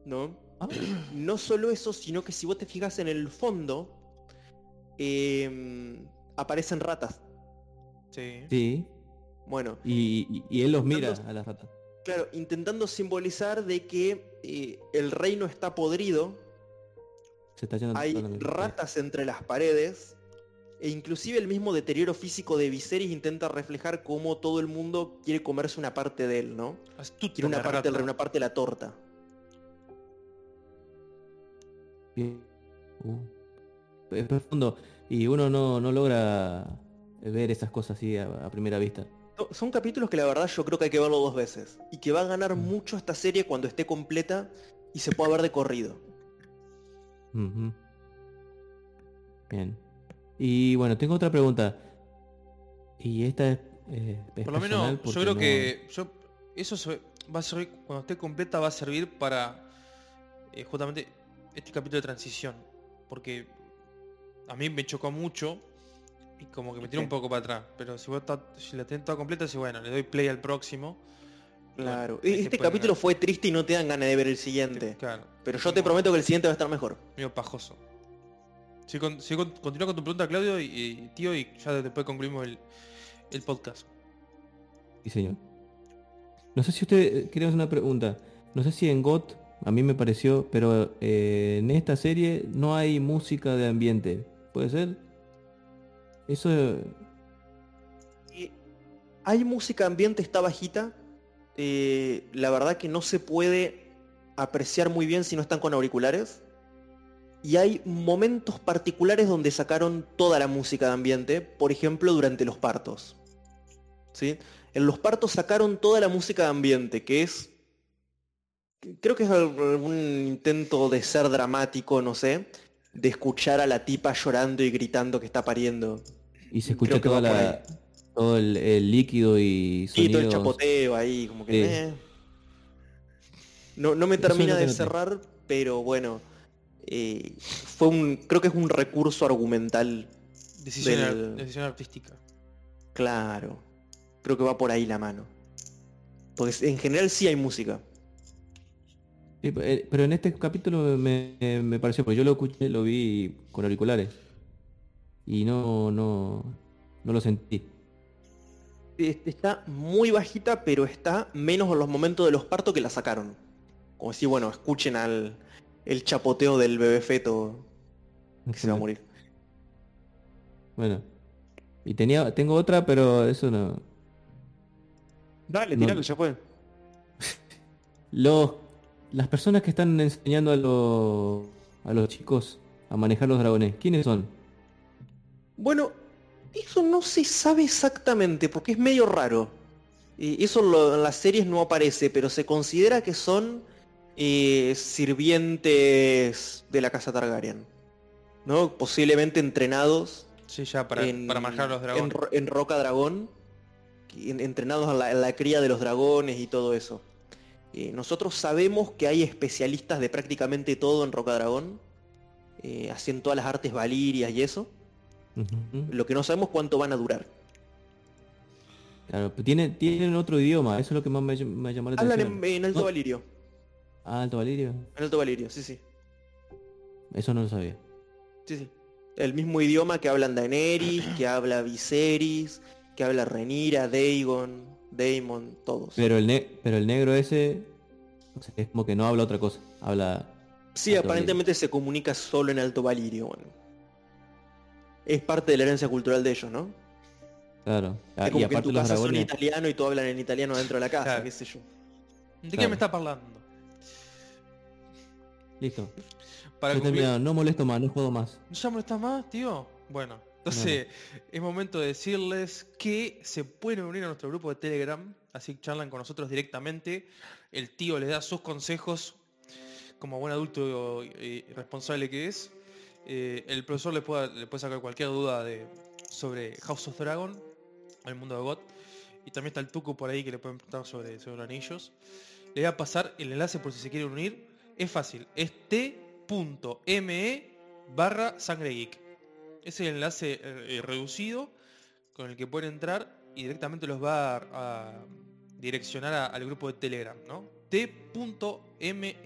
B: ¿No?
D: Ah,
B: No solo eso, sino que si vos te fijas en el fondo, em, aparecen ratas.
C: Sí.
D: sí.
B: Bueno,
D: Y, y- y él los mira a las ratas.
B: Claro, intentando simbolizar de que eh, el reino está podrido,
D: Se está yendo
B: hay ratas entre las paredes, e inclusive el mismo deterioro físico de Viserys intenta reflejar cómo todo el mundo quiere comerse una parte de él, ¿no?
C: Astuta
B: Quiere una parte,
C: rata.
B: una parte de la torta.
D: Bien. Uh, es profundo. Y uno no, no logra ver esas cosas así a, a primera vista.
B: No, Son capítulos que la verdad yo creo que hay que verlo dos veces. Y que va a ganar
D: Mm.
B: mucho esta serie cuando esté completa y se pueda ver de corrido. *laughs*
D: Bien. Y bueno, tengo otra pregunta. Y esta es... eh, es
C: Por lo menos, yo creo
D: no-
C: que yo, eso se- va a servir, cuando esté completa va a servir para eh, justamente este capítulo de transición. Porque a mí me chocó mucho y como que me tiró un poco para atrás. Pero si, vos si la tenés toda completa, sí, bueno, le doy play al próximo.
B: Claro.
C: Bueno,
B: este
C: este
B: capítulo
C: ganar.
B: fue triste y no te dan ganas de ver el siguiente.
C: Claro.
B: Pero yo te prometo que el siguiente va a estar mejor.
C: Medio pajoso. Sí, con, sí, con- continúa con tu pregunta, Claudio, y, y tío, y ya después concluimos el, el podcast.
D: Sí, señor. No sé si usted eh, quería hacer una pregunta. No sé si en GOT, a mí me pareció, pero eh, en esta serie no hay música de ambiente. ¿Puede ser? Eso...
B: hay música ambiente, está bajita. Eh, la verdad que no se puede apreciar muy bien si no están con auriculares. Y hay momentos particulares donde sacaron toda la música de ambiente, por ejemplo, durante los partos. ¿Sí? En los partos sacaron toda la música de ambiente, que es... Creo que es algún intento de ser dramático, no sé, de escuchar a la tipa llorando y gritando que está pariendo.
D: Y se escucha toda la- todo el, el líquido y
B: Sí, todo el chapoteo ahí, como que...
D: Sí.
B: eh. No, no me termina
D: no
B: de cerrar, pero bueno. eh, fue un. Creo que es un recurso argumental.
C: Decisión, ar- decisión artística.
B: Claro. Creo que va por ahí la mano. Porque en general sí hay música.
D: Sí, eh, pero en este capítulo me, me pareció, porque yo lo escuché, lo vi con auriculares. Y no, no, no lo sentí.
B: Está muy bajita, pero está menos en los momentos de los partos que la sacaron. Como si, bueno, escuchen al el chapoteo del bebé feto que se va a morir.
D: Bueno. Y tenía, tengo otra, pero eso no.
B: Dale,
D: No.
B: tiralo, ya fue. *laughs*
D: Los, las personas que están enseñando a los, a los chicos a manejar los dragones, ¿quiénes son?
B: Bueno, eso no se sabe exactamente porque es medio raro. Y eso lo- en las series no aparece, pero se considera que son eh, sirvientes de la casa Targaryen. ¿No? Posiblemente entrenados
C: Sí, ya para,
B: en,
C: para manejar los
B: en
C: dragones.
B: Ro- en Roca Dragón. en- entrenados en la, en la cría de los dragones y todo eso. Eh, nosotros sabemos que hay especialistas de prácticamente todo en Roca Dragón. eh, hacen todas las artes valirias y eso. Lo que no sabemos cuánto van a durar.
D: Claro, pero tienen, tienen otro idioma, eso es lo que más me, me llamó la
B: Hablan
D: atención.
B: en, en Alto
D: No.
B: Valirio.
D: Ah, Alto Valirio.
B: En Alto Valirio, sí, sí.
D: Eso no lo sabía.
B: Sí, sí. El mismo idioma que hablan Daenerys, que habla Viserys, que habla Renira, Daegon, Daemon, todos.
D: Pero el, ne- pero el negro ese o sea, es como que no habla otra cosa. Habla...
B: Sí, aparentemente se comunica solo en Alto Valirio. Bueno. Es parte de la herencia cultural de ellos, ¿no?
D: Claro.
B: Es como
D: y
B: que en tu
D: los
B: casa son italiano y tú hablan en italiano dentro de la casa,
C: Claro.
B: qué sé yo.
C: ¿De qué
D: claro.
C: me está hablando?
D: Listo.
C: Para cumplir-
D: No molesto más, no juego más.
C: ¿No ya molestas más, tío? Bueno, entonces es momento de decirles que se pueden unir a nuestro grupo de Telegram, así charlan con nosotros directamente. El tío les da sus consejos como buen adulto y responsable que es. Eh, el profesor le puede, le puede sacar cualquier duda de, sobre House of Dragon, el mundo de God. Y también está el Tuco por ahí que le pueden preguntar sobre, sobre los anillos. Le voy a pasar el enlace por si se quieren unir. Es fácil, es t.me barra sangre geek. Es el enlace eh, reducido con el que pueden entrar y directamente los va a, direccionar al grupo de Telegram, ¿no? t.me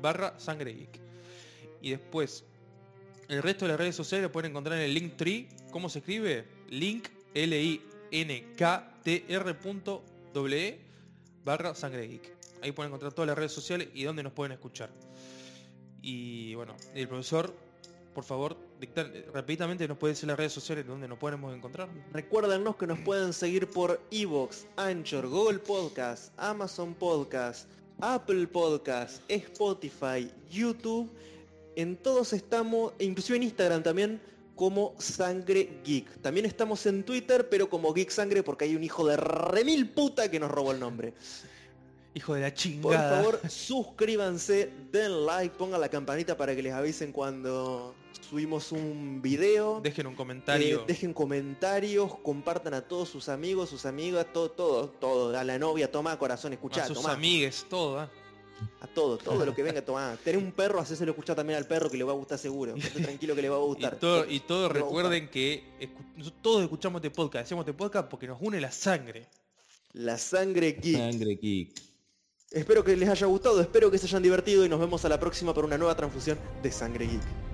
C: barra sangre geek. Y después, el resto de las redes sociales lo pueden encontrar en el link tree. ¿Cómo se escribe? Link l i n k t r doble e barra sangre geek. Ahí pueden encontrar todas las redes sociales y donde nos pueden escuchar. Y bueno, el profesor, por favor, dictar, rápidamente nos puede decir las redes sociales donde nos podemos encontrar.
B: Recuérdanos que nos pueden seguir por Evox, Anchor, Google Podcast, Amazon Podcast, Apple Podcast, Spotify, YouTube. En todos estamos, e inclusive en Instagram también, como Sangre Geek. También estamos en Twitter, pero como Geek Sangre porque hay un hijo de remil puta que nos robó el nombre.
C: Hijo de la
B: Por
C: chingada.
B: favor, *laughs* suscríbanse, den like, pongan la campanita para que les avisen cuando subimos un video.
C: Dejen un
B: Eh,
C: comentario.
B: dejen comentarios, compartan a todos sus amigos, sus amigas, todo, todo, todo. A la novia, toma corazón, escuchá,
C: a sus
B: tomá.
C: amigues, todo. ¿ah?
B: A todo, todo lo que *laughs* venga, tomá. Tener un perro, hacéselo escuchar también al perro que le va a gustar seguro. Estate tranquilo que le va a
C: Y,
B: gustar.
C: todo, y todos recuerden que escu- nosotros todos escuchamos este podcast. Hacemos este podcast porque nos une la sangre.
B: La sangre geek.
D: Sangre geek.
B: Espero que les haya gustado, espero que se hayan divertido y nos vemos a la próxima para una nueva transfusión de sangre geek.